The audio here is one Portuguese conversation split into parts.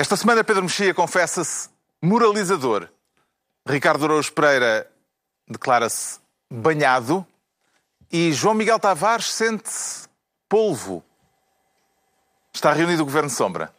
Esta semana Pedro Mexia confessa-se moralizador. Ricardo Araújo Pereira declara-se banhado e João Miguel Tavares sente-se polvo. Está reunido o Governo Sombra.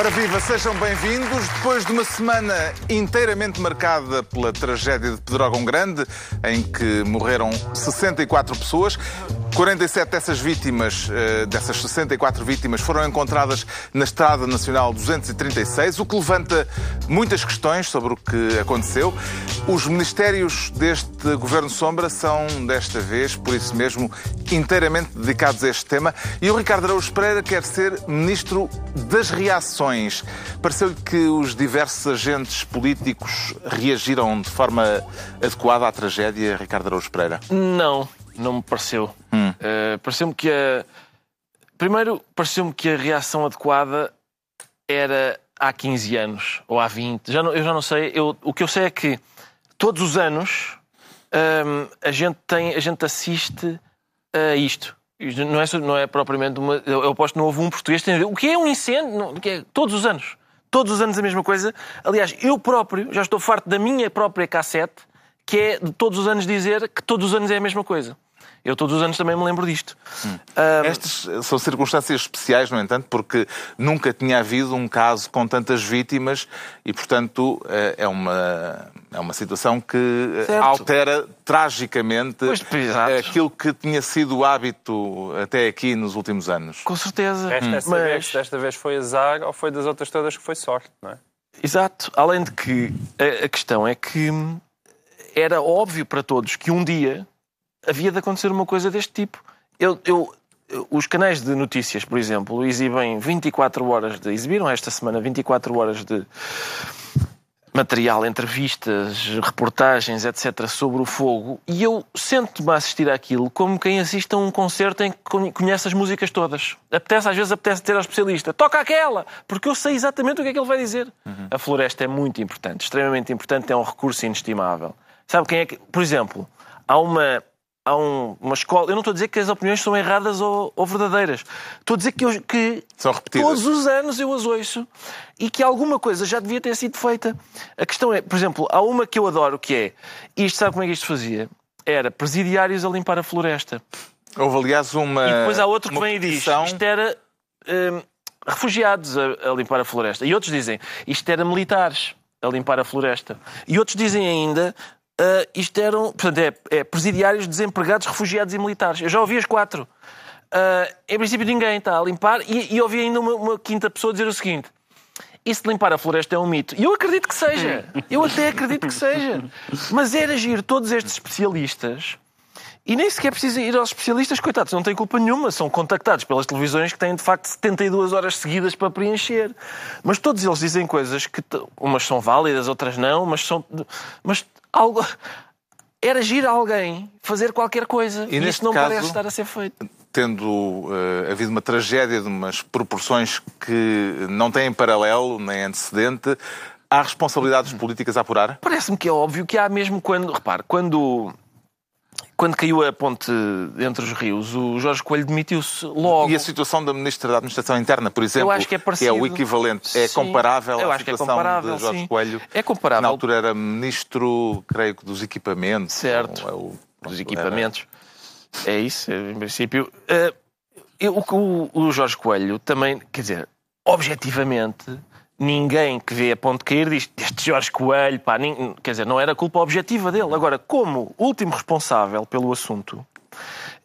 Ora viva, sejam bem-vindos. Depois de uma semana inteiramente marcada pela tragédia de Pedrógão Grande, em que morreram 64 pessoas, 47 dessas vítimas, eh, dessas 64 vítimas, foram encontradas na Estrada Nacional 236, o que levanta muitas questões sobre o que aconteceu. Os ministérios deste Governo Sombra são, desta vez, por isso mesmo, inteiramente dedicados a este tema. E o Ricardo Araújo Pereira quer ser Ministro das Reações. Pareceu-lhe que os diversos agentes políticos reagiram de forma adequada à tragédia, Ricardo Araújo Pereira? Não, não me pareceu. Hum. Uh, pareceu-me que a. Primeiro, pareceu-me que a reação adequada era há 15 anos ou há 20. Já não, eu já não sei. Eu, o que eu sei é que todos os anos hum, a, gente tem, a gente assiste a isto. Não é, não é propriamente uma. Eu aposto que não houve um português. O que é um incêndio? Não, que é? Todos os anos. Todos os anos a mesma coisa. Aliás, eu próprio já estou farto da minha própria cassete, que é de todos os anos dizer que todos os anos é a mesma coisa. Eu todos os anos também me lembro disto. Hum. Estas são circunstâncias especiais, no entanto, porque nunca tinha havido um caso com tantas vítimas e, portanto, eh, é uma, é uma situação que eh, Certo. altera tragicamente Pois, exato. aquilo que tinha sido o hábito até aqui nos últimos anos. Com certeza. Resta é saber Mas- se desta vez foi azar ou foi das outras todas que foi sorte, não é? Exato. Além de que a, a questão é que hum, era óbvio para todos que um dia havia de acontecer uma coisa deste tipo. Eu, eu- os canais de notícias, por exemplo, exibem 24 horas de. exibiram esta semana 24 horas de material, entrevistas, reportagens, etc., sobre o fogo, e eu sento-me a assistir àquilo como quem assiste a um concerto em que conhe- conhece as músicas todas. Apetece, às vezes apetece ter ao especialista, toca aquela, porque eu sei exatamente o que é que ele vai dizer. A floresta é muito importante, extremamente importante, é um recurso inestimável. Sabe quem é que... Por exemplo, há uma... Há um- uma escola. Eu não estou a dizer que as opiniões são erradas ou, ou verdadeiras. Estou a dizer que, eu- que todos os anos eu as ouço e que alguma coisa já devia ter sido feita. A questão é, por exemplo, há uma que eu adoro que é isto, sabe como é que isto fazia? Era presidiários a limpar a floresta. Houve, aliás, uma. E depois há outro que vem e diz petição- isto era hum, refugiados a, a limpar a floresta. E outros dizem isto era militares a limpar a floresta. E outros dizem ainda ah, isto eram portanto, é, é presidiários, desempregados, refugiados e militares. Eu já ouvi as quatro. Ah, em princípio ninguém está a limpar e, e ouvi ainda uma, uma quinta pessoa dizer o seguinte isso de limpar a floresta é um mito. E eu acredito que seja. Eu até acredito que seja. Mas era giro todos estes especialistas e nem sequer precisa ir aos especialistas, coitados, não têm culpa nenhuma. São contactados pelas televisões que têm, de facto, 72 horas seguidas para preencher. Mas todos eles dizem coisas que umas são válidas, outras não, mas são. Mas algo. Era giro alguém fazer qualquer coisa. E E, isto não caso- parece estar a ser feito. tendo eh, havido uma tragédia de umas proporções que não têm paralelo nem antecedente, há responsabilidades políticas a apurar? Parece-me que é óbvio que há mesmo quando. Repare, quando. Quando caiu a ponte entre os rios, o Jorge Coelho demitiu-se logo. E a situação da Ministra da Administração Interna, por exemplo, Eu acho que é parecido. o equivalente, é Sim. comparável Eu à é situação comparável, de Jorge sim. Coelho. É comparável. Na altura era Ministro, creio que, dos equipamentos. Certo. ou é o- dos equipamentos. É isso, em princípio. Eh, eu- o, o Jorge Coelho também, quer dizer, objetivamente, ninguém que vê a ponte cair diz este Jorge Coelho, pá, nin- quer dizer, não era culpa objetiva dele. Agora, como último responsável pelo assunto,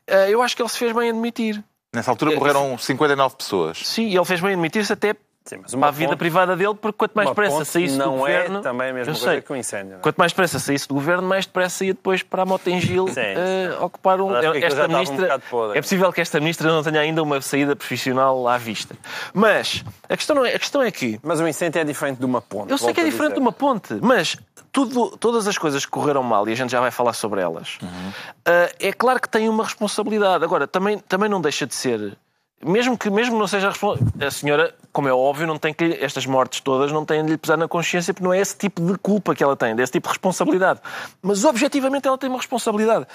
eh, eu acho que ele se fez bem a admitir. Nessa altura morreram 59 pessoas. Sim, ele fez bem a admitir-se até Sim, mas para uma a vida ponte- privada dele, porque quanto mais depressa saísse do não governo... é também a mesma coisa sei. que um incêndio. é? Quanto mais depressa saísse do governo, mais depressa ia depois para a Motengil Sim, eh, ocupar um. Já Esta um ministra, podre. é possível que esta ministra não tenha ainda uma saída profissional à vista. Mas a questão, não é, a questão é que Mas um incêndio é diferente de uma ponte. eu sei que é diferente de uma ponte, mas tudo, todas as coisas que correram mal, e a gente já vai falar sobre elas, ah, é claro que tem uma responsabilidade. Agora, também, também não deixa de ser. Mesmo que mesmo não seja a responsabilidade. A senhora, como é óbvio, não tem que. Estas mortes todas não têm de lhe pesar na consciência, porque não é esse tipo de culpa que ela tem, desse tipo de responsabilidade. Mas objetivamente ela tem uma responsabilidade.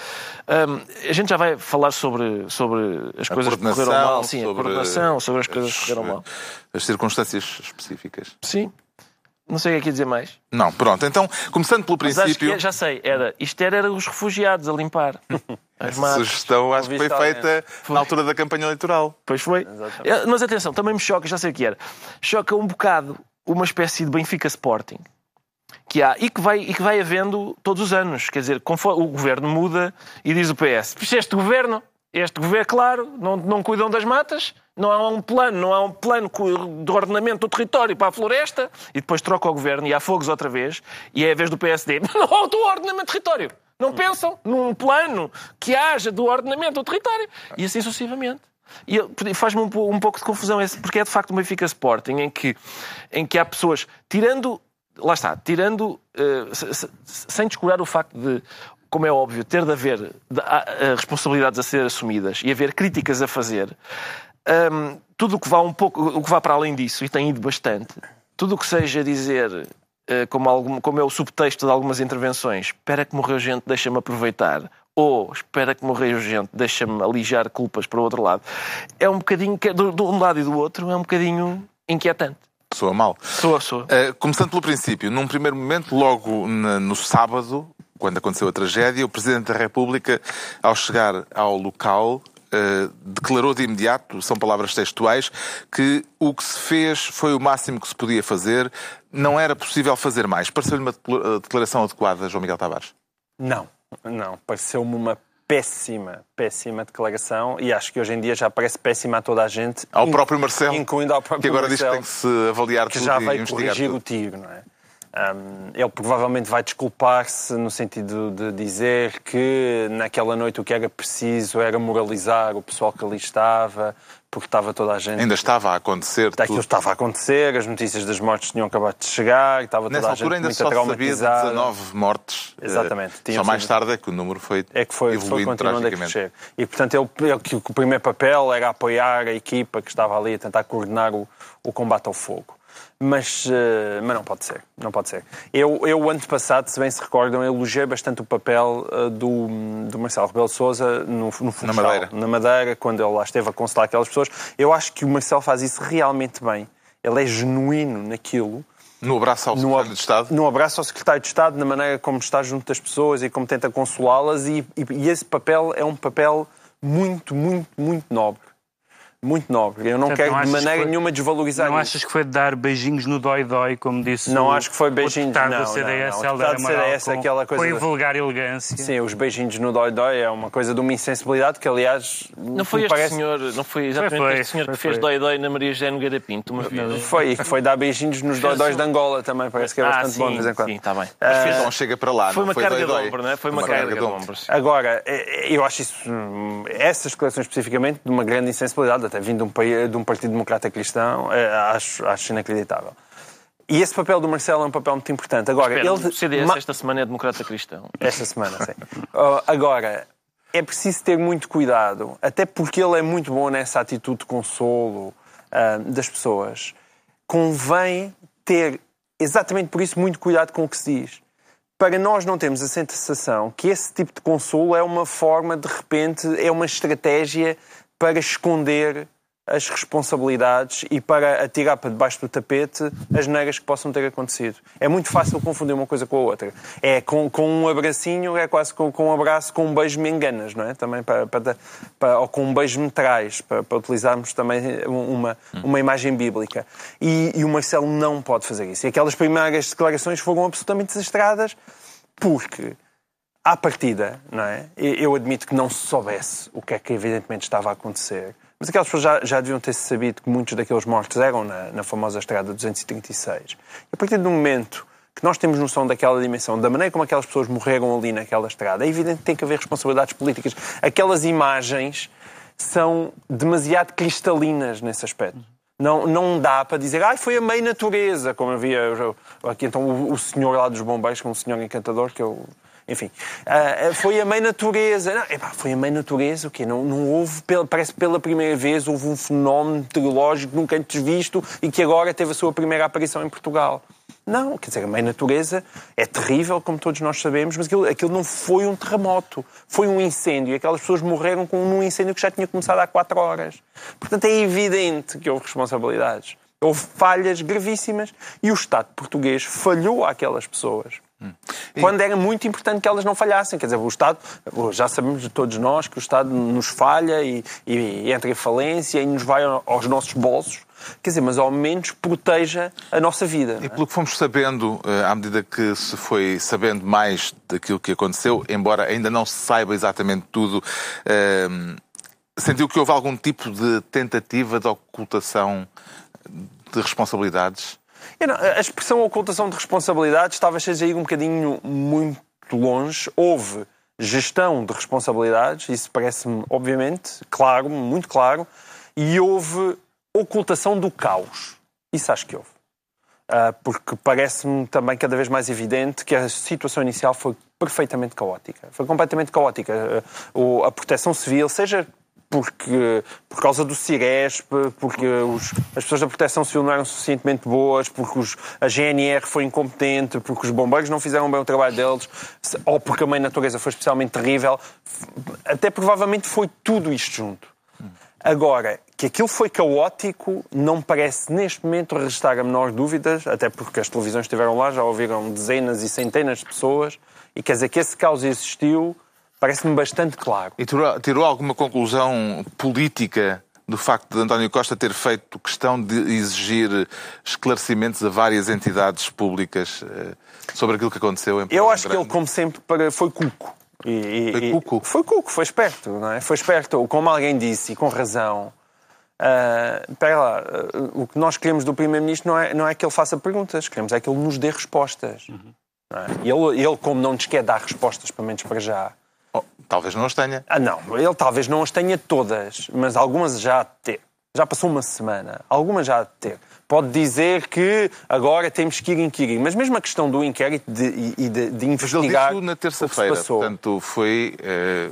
Ahm, a gente já vai falar sobre, sobre as coisas que correram mal, sim, a sobre coordenação, sobre as coisas que as- correram mal. As circunstâncias específicas. Sim. Não sei o que é que ia dizer mais. Não, pronto. Então, começando pelo Mas acho princípio, que, já sei, era, isto era, era os refugiados a limpar. As essa matas. sugestão acho que foi feita na altura da campanha eleitoral. Pois foi. É, Mas atenção, também me choca, já sei o que era. Choca um bocado uma espécie de Benfica Sporting que há e que vai, e que vai havendo todos os anos. Quer dizer, conforme o governo muda e diz o PS: "Puxa, este governo, este governo, claro, não, não cuidam das matas, não há um plano, não há um plano de ordenamento do território para a floresta, e depois troca o governo e há fogos outra vez, e é a vez do PSD: não há o ordenamento do território. Não pensam num plano que haja do ordenamento do território. E assim sucessivamente. E faz-me um, po- pouco de confusão, porque é de facto uma Benfica Sporting em que, em que há pessoas, tirando, lá está, tirando, eh, se- se- sem descurar o facto de, como é óbvio, ter de haver responsabilidades a ser assumidas e haver críticas a fazer, hum, tudo o que vá um pouco, o que vá para além disso, e tem ido bastante, tudo o que seja dizer, eh, como, algum, como é o subtexto de algumas intervenções, espera que morreu gente, deixa-me aproveitar, ou espera que morreu gente, deixa-me alijar culpas para o outro lado, é um bocadinho, que- de, de um lado e do outro, é um bocadinho inquietante. Soa mal. Soa, soa. Uh, começando pelo princípio, num primeiro momento, logo na- no sábado, quando aconteceu a tragédia, o Presidente da República, ao chegar ao local, uh, declarou de imediato, são palavras textuais, que o que se fez foi o máximo que se podia fazer, não era possível fazer mais. Pareceu-lhe uma uh, declaração adequada, João Miguel Tavares? Não, não. Pareceu-me uma péssima, péssima declaração e acho que hoje em dia já parece péssima a toda a gente. Ao próprio Marcelo, Incluindo ao próprio que agora diz que Marcelo, tem que se avaliar que tudo já veio investigar corrigir tudo. o tiro, não é? Um, ele provavelmente vai desculpar-se no sentido de dizer que naquela noite o que era preciso era moralizar o pessoal que ali estava, porque estava toda a gente. Ainda estava a acontecer Aquilo tudo. estava a acontecer, as notícias das mortes tinham acabado de chegar, estava toda Nessa a altura gente ainda muito só se sabia de traumatizada. 19 mortes. Uh, Exatamente. Só Tinham mais tarde é que o número foi é que foi, foi evoluindo crescer. E, portanto, ele, ele- que o primeiro papel era apoiar a equipa que estava ali a tentar coordenar o, o combate ao fogo. Mas, eh, mas não pode ser, não pode ser. Eu, eu, ano passado, se bem se recordam, elogiei bastante o papel eh, do, do Marcelo Rebelo de Sousa no, no Funchal, Madeira. na Madeira, quando ele lá esteve a consolar aquelas pessoas. Eu acho que o Marcelo faz isso realmente bem. Ele é genuíno naquilo. No abraço ao No, Secretário de Estado. no abraço ao Secretário de Estado, na maneira como está junto das pessoas e como tenta consolá-las, e, e- e esse papel é um papel muito, muito, muito nobre. Muito nobre. Eu não Portanto, quero não de maneira foi- nenhuma desvalorizar Não isso. achas que foi de dar beijinhos no dói-dói, como disse Não o- acho que foi beijinhos, não, do não, CDS, não. O CDS, com, aquela coisa do- vulgar elegância. Sim, os beijinhos no dói-dói é uma coisa de uma insensibilidade que, aliás, Não foi este parece... senhor, não foi exatamente Foi, foi, este senhor foi, que fez foi. dói-dói na Maria José Nogueira Pinto uma vez? Foi, e que foi dar beijinhos nos dói-dóis de Angola também, parece que é Ah, bastante sim, bom de vez em quando. sim, está bem. Então chega para lá. Foi não uma carga de ombro, não é? Foi uma, carga, de ombro. Agora, eh, eu acho isso, hum, essas declarações especificamente, de uma grande insensibilidade, até vindo de um, de um Partido Democrata Cristão, eh, acho, acho inacreditável. E esse papel do Marcelo é um papel muito importante. Agora, Espera, ele. o CDS ma- esta semana é democrata cristão. Esta semana, sim. Uh, agora, é preciso ter muito cuidado, até porque ele é muito bom nessa atitude de consolo uh, das pessoas. Convém ter, exatamente por isso, muito cuidado com o que se diz. Para nós não termos a sensação que esse tipo de consolo é uma forma, de repente, é uma estratégia para esconder as responsabilidades e para atirar para debaixo do tapete as negras que possam ter acontecido. É muito fácil confundir uma coisa com a outra. É com, com um abracinho, é quase com, com um abraço, com um beijo me enganas, não é? Também para, para, para- ou com um beijo me traz, para, para utilizarmos também uma, uma imagem bíblica. E, e o Marcelo não pode fazer isso. E aquelas primeiras declarações foram absolutamente desastradas porque à partida, não é? Eu admito que não se soubesse o que é que evidentemente estava a acontecer, Mas aquelas pessoas já, já deviam ter sabido que muitos daqueles mortos eram na, na famosa estrada 236. E a partir do momento que nós temos noção daquela dimensão, da maneira como aquelas pessoas morreram ali naquela estrada, é evidente que tem que haver responsabilidades políticas. Aquelas imagens são demasiado cristalinas nesse aspecto. Não, não dá para dizer, ah, foi a meia natureza, como havia aqui então o, o senhor lá dos bombeiros, que é um senhor encantador, que eu enfim, uh, foi a mãe natureza. Não, epá, foi a mãe natureza, o quê? Não, não houve, parece que pela primeira vez houve um fenómeno meteorológico nunca antes visto e que agora teve a sua primeira aparição em Portugal. Não, quer dizer, a mãe natureza é terrível, como todos nós sabemos, mas aquilo, aquilo não foi um terremoto, foi um incêndio. E aquelas pessoas morreram com um incêndio que já tinha começado há quatro horas. Portanto, é evidente que houve responsabilidades. Houve falhas gravíssimas e o Estado português falhou àquelas pessoas. Hum. Quando era muito importante que elas não falhassem. Quer dizer, o Estado, já sabemos de todos nós que o Estado nos falha e, e entra em falência e nos vai aos nossos bolsos. Quer dizer, mas ao menos proteja a nossa vida. E pelo que fomos sabendo, eh, à medida que se foi sabendo mais daquilo que aconteceu, embora ainda não se saiba exatamente tudo, eh, sentiu que houve algum tipo de tentativa de ocultação de responsabilidades? Não, a expressão ocultação de responsabilidades talvez seja aí um bocadinho muito longe. Houve gestão de responsabilidades, isso parece-me, obviamente, claro, muito claro, e houve ocultação do caos. Isso acho que houve. Uh, porque parece-me também cada vez mais evidente que a situação inicial foi perfeitamente caótica. Foi completamente caótica. Uh, a proteção civil, seja porque, por causa do CIRES, porque os, as pessoas da proteção civil não eram suficientemente boas, porque os, a GNR foi incompetente, porque os bombeiros não fizeram bem o trabalho deles, ou porque a mãe natureza foi especialmente terrível. Até provavelmente foi tudo isto junto. Agora, que aquilo foi caótico, não parece neste momento registrar a menor dúvidas, até porque as televisões estiveram lá, já ouviram dezenas e centenas de pessoas, e quer dizer que esse caos existiu Parece-me bastante claro. E tirou, tirou alguma conclusão política do facto de António Costa ter feito questão de exigir esclarecimentos a várias entidades públicas eh, sobre aquilo que aconteceu em? Eu acho que ele, como sempre, foi cuco. E, foi cuco? Foi cuco, foi esperto, não é? Foi esperto, como alguém disse, e com razão. Uh, espera lá, uh, o que nós queremos do Primeiro-Ministro não é, não é que ele faça perguntas, queremos é que ele nos dê respostas. Uhum. É? E ele, ele, como não nos quer dar respostas, pelo menos para já, Oh, talvez não as tenha. Ah, não. Ele talvez não as tenha todas, mas algumas já há de ter. Já passou uma semana. Algumas já há de ter. Pode dizer que agora temos que ir inquirir. Mas mesmo a questão do inquérito e de, de, de, investigar. Mas ele na terça-feira. Portanto, foi. Eh,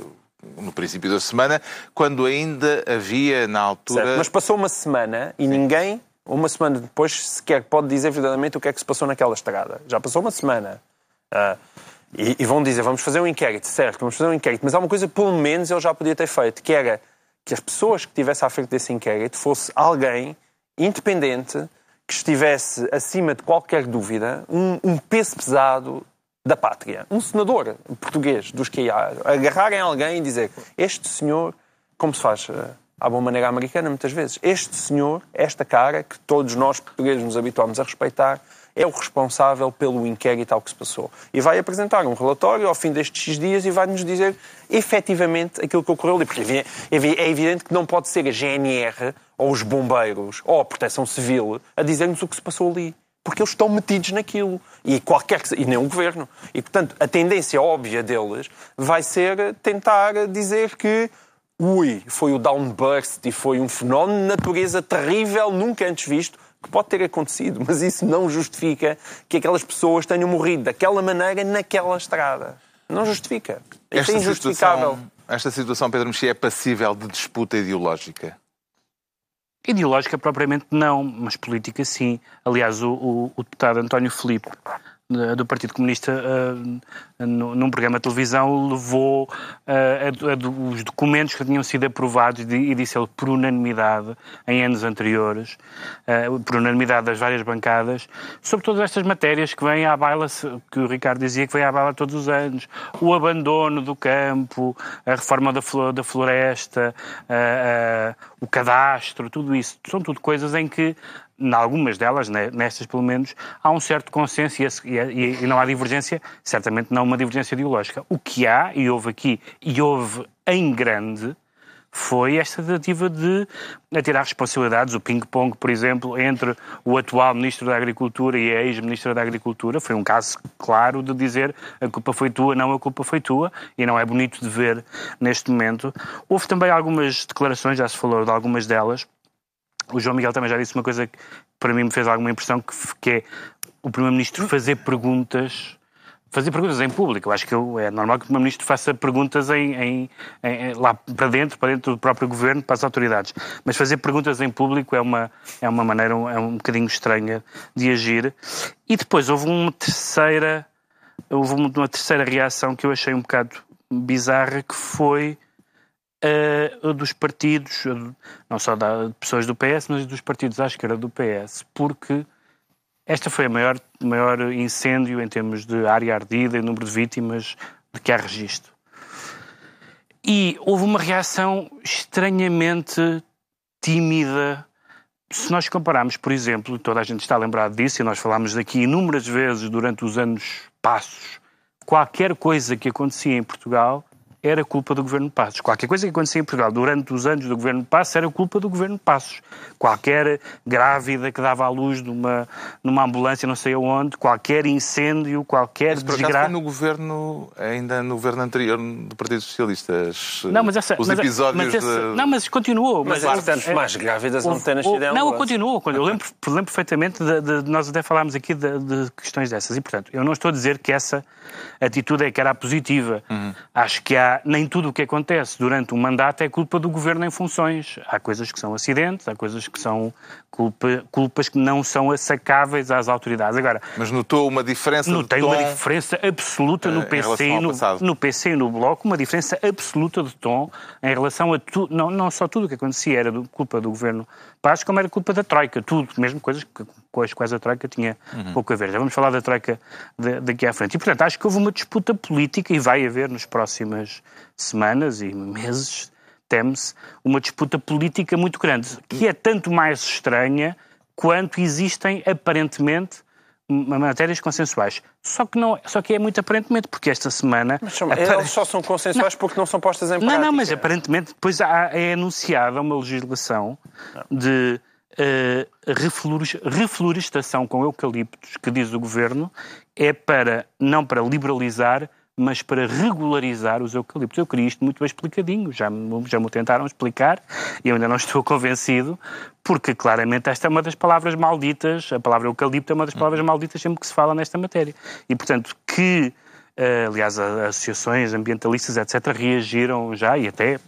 no princípio da semana, quando ainda havia na altura. Certo, mas passou uma semana e Sim. ninguém, uma semana depois, sequer pode dizer verdadeiramente o que é que se passou naquela estrada. Já passou uma semana. Uh, e, e, vão dizer, vamos fazer um inquérito, certo, vamos fazer um inquérito, mas há uma coisa pelo menos ele já podia ter feito, que era que as pessoas que estivessem à frente desse inquérito fosse alguém independente, que estivesse acima de qualquer dúvida, um, um peso pesado da pátria. Um senador português dos que há, agarrarem alguém e dizer este senhor, como se faz eh, à boa maneira americana muitas vezes, este senhor, esta cara, que todos nós portugueses nos habituamos a respeitar, é o responsável pelo inquérito ao que se passou. E vai apresentar um relatório ao fim destes dias e vai-nos dizer efetivamente aquilo que ocorreu ali. Porque é, evidente que não pode ser a GNR ou os bombeiros ou a proteção civil a dizer-nos o que se passou ali porque eles estão metidos naquilo. E qualquer e nem o governo. E, portanto, a tendência óbvia deles vai ser tentar dizer que ui, foi o downburst e foi um fenómeno de natureza terrível, nunca antes visto, que pode ter acontecido, mas isso não justifica que aquelas pessoas tenham morrido daquela maneira naquela estrada. Não justifica. Esta é injustificável. Situação, esta situação, Pedro Mexia, é passível de disputa ideológica? Ideológica propriamente não, mas política sim. Aliás, o, o, o deputado António Filipe do Partido Comunista uh, num programa de televisão levou a, os documentos que tinham sido aprovados e disse ele por unanimidade em anos anteriores, por unanimidade das várias bancadas, sobre todas estas matérias que vêm à baila, que o Ricardo dizia que vem à baila todos os anos, o abandono do campo, a reforma da, da floresta, o cadastro, tudo isso, são tudo coisas em que em algumas delas, né, nestas pelo menos, há um certo consenso e, não há divergência, certamente não uma divergência ideológica. O que há, e houve aqui, e houve em grande, foi esta tentativa de atirar responsabilidades, o ping-pong, por exemplo, entre o atual Ministro da Agricultura e a ex-Ministra da Agricultura. Foi um caso claro de dizer a culpa foi tua, não a culpa foi tua, e não é bonito de ver neste momento. Houve também algumas declarações, já se falou de algumas delas. O João Miguel também já disse uma coisa que para mim me fez alguma impressão, que, que é o Primeiro-Ministro fazer perguntas fazer perguntas em público. Eu acho que é normal que o Primeiro-Ministro faça perguntas em, em, em, lá para dentro, para dentro do próprio governo, para as autoridades. Mas fazer perguntas em público é uma, é uma maneira, é um bocadinho estranha de agir. E depois houve uma terceira, houve uma terceira reação que eu achei um bocado bizarra, que foi uh, dos partidos, não só da, de pessoas do PS, mas dos partidos à esquerda do PS, porque esta foi o maior, maior incêndio em termos de área ardida e número de vítimas de que há registro. E houve uma reação estranhamente tímida. Se nós compararmos, por exemplo, toda a gente está lembrado disso, e nós falámos daqui inúmeras vezes durante os anos passos, qualquer coisa que acontecia em Portugal era culpa do governo Passos. Qualquer coisa que acontecia em Portugal durante os anos do governo Passos era culpa do governo Passos. Qualquer grávida que dava à luz numa, numa ambulância não sei aonde, qualquer incêndio, qualquer mas, por desgraça... no governo, ainda no governo anterior do Partido Socialista, não, mas essa, os mas, episódios mas essa, de... Não, mas continuou. Mas, mas portanto, mais grávidas não têm nascido Não, continuou. Eu lembro, lembro perfeitamente, de, de, nós até falámos aqui de, de, questões dessas. E, portanto, eu não estou a dizer que essa atitude é que era positiva. Uhum. Acho que há nem tudo o que acontece durante um mandato é culpa do governo em funções. Há coisas que são acidentes, há coisas que são culpa, culpas que não são assacáveis às autoridades. Agora, Mas notou uma diferença Notei uma diferença absoluta no, eh, PC e no, no, PC e no Bloco, uma diferença absoluta de tom em relação a tudo, não, não só tudo o que acontecia era do, culpa do governo Paz, como era culpa da Troika, tudo, mesmo coisas que, com as quais a Troika tinha uhum. pouco a ver. Já vamos falar da Troika daqui à frente. E, portanto, acho que houve uma disputa política e vai haver nos próximas semanas e meses, teme-se, uma disputa política muito grande, que é tanto mais estranha quanto existem, aparentemente, matérias consensuais. Só que, não, só que é muito aparentemente, porque esta semana... Mas são, eles só são consensuais não, porque não são postas em prática. Não, não, mas aparentemente depois há, é anunciada uma legislação de uh, reflorestação com eucaliptos, que diz o Governo, é para, não para liberalizar, mas para regularizar os eucaliptos. Eu queria isto muito bem explicadinho, já, já me tentaram explicar e eu ainda não estou convencido, porque claramente esta é uma das palavras malditas, a palavra eucalipto é uma das palavras malditas sempre que se fala nesta matéria. E, portanto, que, eh, aliás, as associações ambientalistas, etc., reagiram já e até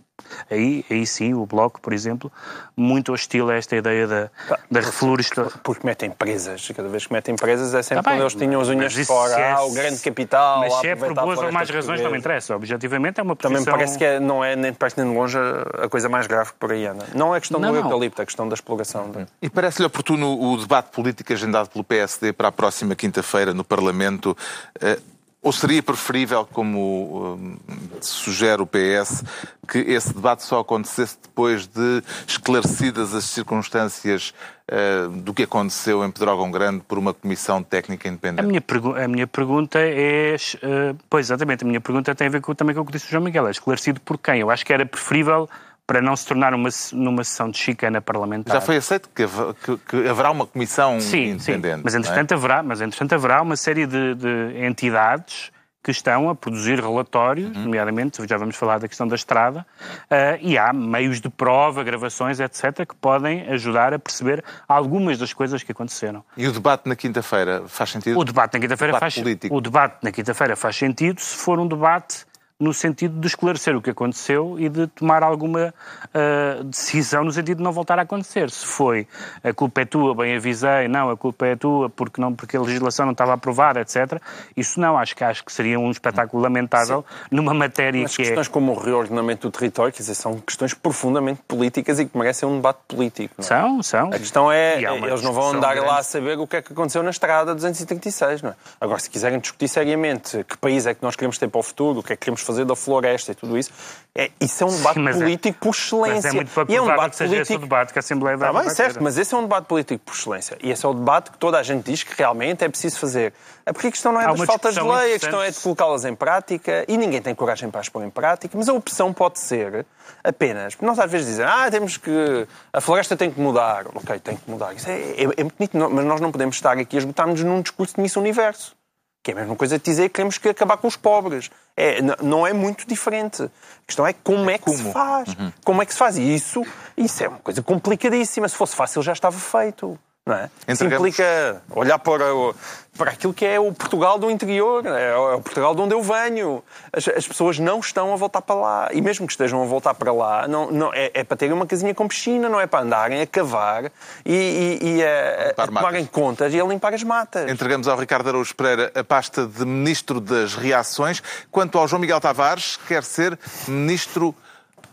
Aí, aí sim, o Bloco, por exemplo, muito hostil a esta ideia da, da reflorestação. Porque metem presas. Cada vez que metem presas é sempre tá quando eles tinham as unhas de fora. É, ah, o grande capital. Mas se é por boas ou mais razões, não me interessa. Objetivamente é uma posição... Também parece que é, não é nem perto nem de longe a coisa mais grave que por aí anda. Não é questão não, do eucalipto, é questão da exploração. E parece-lhe oportuno o debate político agendado pelo PSD para a próxima quinta-feira no Parlamento eh, ou seria preferível, como hum, sugere o PS, que esse debate só acontecesse depois de esclarecidas as circunstâncias uh, do que aconteceu em Pedrógão Grande por uma comissão técnica independente? A minha, a minha pergunta é. Uh, pois, exatamente, a minha pergunta tem a ver com, também com o que disse o João Miguel. É esclarecido por quem? Eu acho que era preferível para não se tornar uma, numa sessão de chicana parlamentar. Já foi aceito que, que, que haverá uma comissão sim, independente. Sim, mas entretanto, é? haverá, mas entretanto haverá uma série de, de entidades que estão a produzir relatórios, uhum. nomeadamente, já vamos falar da questão da estrada, uh, e há meios de prova, gravações, etc., que podem ajudar a perceber algumas das coisas que aconteceram. E o debate na quinta-feira faz sentido? O debate na quinta-feira faz político. O debate na quinta-feira faz sentido se for um debate no sentido de esclarecer o que aconteceu e de tomar alguma uh, decisão no sentido de não voltar a acontecer. Se foi a culpa é tua, bem avisei, não, a culpa é tua porque, não, porque a legislação não estava aprovada, etc. Isso não, acho que, acho que seria um espetáculo lamentável Sim. numa matéria Mas que é questões é... como o reordenamento do território, quer dizer, são questões profundamente políticas e que merecem um debate político. É? São, são. A questão é, eles não vão andar grande. lá a saber o que é que aconteceu na estrada 236, não é? Agora, se quiserem discutir seriamente que país é que nós queremos ter para o futuro, o que é que queremos fazer fazer da floresta e tudo isso. É, isso é um debate mas é- político por excelência. É muito e é um debate que seja esse o debate que a Assembleia da Está bem, certo, mas esse é um debate político por excelência. E esse é o debate que toda a gente diz que realmente é preciso fazer. É porque a questão não é Há das faltas de lei, a questão é de colocá-las em prática e ninguém tem coragem para as pôr em prática, mas a opção pode ser apenas. Porque nós às vezes dizem, ah, temos que. a floresta tem que mudar. Ok, tem que mudar. Isso é, é, é muito bonito, mas nós não podemos estar aqui a esgotar-nos num discurso de Miss Universo. Que é a mesma coisa de dizer que queremos que acabar com os pobres. É, não é muito diferente. A questão é como é que se faz. Como é que se faz? E isso, isso é uma coisa complicadíssima. Se fosse fácil já estava feito. Não é? Implica olhar para, o- para aquilo que é o Portugal do interior, é o é o Portugal de onde eu venho. As, as pessoas não estão a voltar para lá. E mesmo que estejam a voltar para lá, não, não, é, é para terem uma casinha com piscina, não é para andarem a cavar e, e, e a, a, a tomarem contas e a limpar as matas. Entregamos ao Ricardo Araújo Pereira a pasta de Ministro das Reações. Quanto ao João Miguel Tavares, quer ser Ministro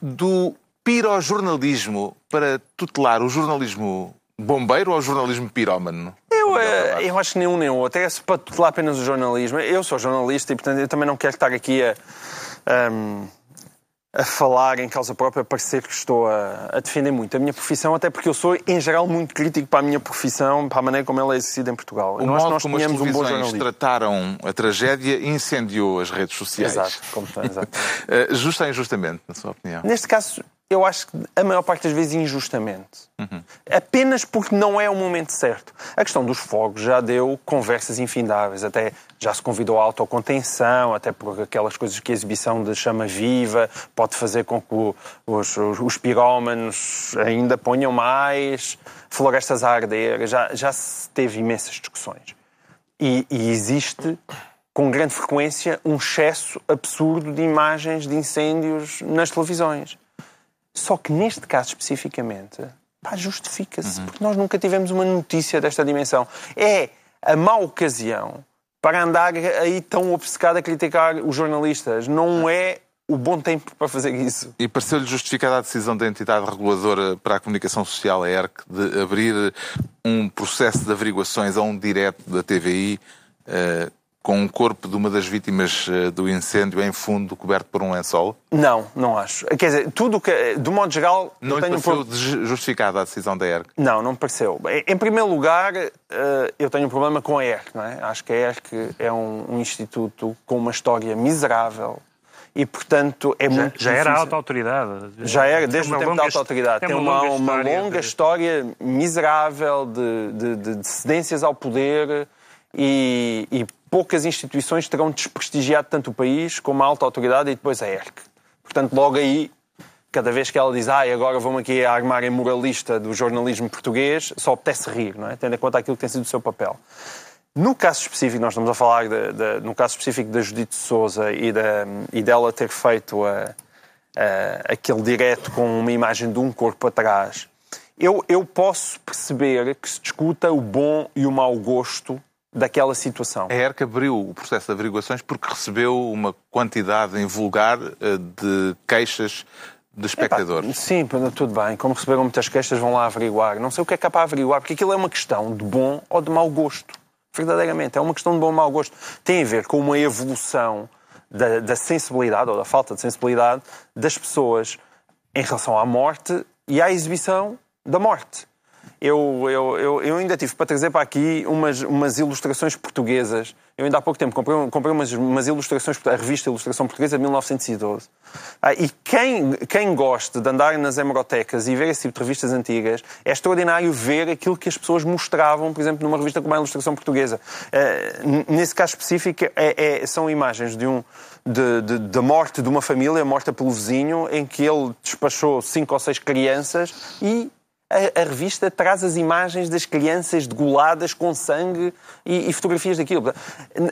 do pirojornalismo para tutelar o jornalismo bombeiro ou jornalismo pirómano? Eu, eh, eu acho que nenhum nem outro. É para tutelar apenas o jornalismo. Eu sou jornalista e, portanto, eu também não quero estar aqui a, ahm, a falar em causa própria, parecer que estou a, a defender muito a minha profissão, até porque eu sou, em geral, muito crítico para a minha profissão, para a maneira como ela é exercida em Portugal. O Eu modo nós como as um televisões jornalismo. trataram a tragédia incendiou as redes sociais. Exato, como está, exato. Eh, Justa ou injustamente, na sua opinião? Neste caso, eu acho que a maior parte das vezes injustamente. Uhum. Apenas porque não é o momento certo. A questão dos fogos já deu conversas infindáveis, até já se convidou à autocontenção, até por aquelas coisas que a exibição de chama viva pode fazer com que os, os, os pirómanos ainda ponham mais florestas a arder. Já, já se teve imensas discussões. E, e existe, com grande frequência, um excesso absurdo de imagens de incêndios nas televisões. Só que neste caso especificamente, pá, justifica-se, porque nós nunca tivemos uma notícia desta dimensão. É a má ocasião para andar aí tão obcecado a criticar os jornalistas. Não é o bom tempo para fazer isso. E pareceu-lhe justificada a decisão da entidade reguladora para a comunicação social, a ERC, de abrir um processo de averiguações a um direto da TVI eh, com o corpo de uma das vítimas eh, do incêndio em fundo coberto por um lençol? Não, não acho. Quer dizer, tudo o que. De modo geral, Não lhe tenho um pareceu pro- justificada a decisão da ERC? Não, não me pareceu. Em primeiro lugar, eh, eu tenho um problema com a ERC. Não é? Acho que a ERC é um, um instituto com uma história miserável e, portanto, é Já, muito já era difícil. alta autoridade. Já era, Tem desde o uma tempo da longa alta autoridade. tem Tem uma, uma história longa de- história miserável de, de- de- de cedências ao poder e, e poucas instituições terão desprestigiado tanto o país como a alta autoridade e depois a ERC. Portanto, logo aí, cada vez que ela diz ah, agora vamos aqui a armar em moralista do jornalismo português, só apetece rir, não é? tendo em conta aquilo que tem sido o seu papel. No caso específico, nós estamos a falar, de, de- no caso específico da Judite Souza e, da, e dela ter feito a, a- aquele direto com uma imagem de um corpo atrás, eu, eu posso perceber que se discuta o bom e o mau gosto daquela situação. A ERC abriu o processo de averiguações porque recebeu uma quantidade invulgar eh, de queixas de espectadores. Epá, sim, tudo bem. Como receberam muitas queixas, vão lá averiguar. Não sei o que é que há para averiguar, porque aquilo é uma questão de bom ou de mau gosto. Verdadeiramente, é uma questão de bom ou mau gosto. Tem a ver com uma evolução da, da sensibilidade, ou da falta de sensibilidade, das pessoas em relação à morte e à exibição da morte. Eu, eu, eu, eu ainda tive para trazer para aqui umas, umas ilustrações portuguesas. Eu ainda há pouco tempo comprei, comprei umas, umas ilustrações, a revista Ilustração Portuguesa de 1912. Ah, e quem, quem gosta de andar nas hemerotecas e ver esse tipo de revistas antigas, é extraordinário ver aquilo que as pessoas mostravam, por exemplo, numa revista como a Ilustração Portuguesa. Ah, nesse caso específico, é- é- são imagens de um, da morte de uma família, morta pelo vizinho, em que ele despachou cinco ou seis crianças e a, a revista traz as imagens das crianças degoladas com sangue e, e fotografias daquilo.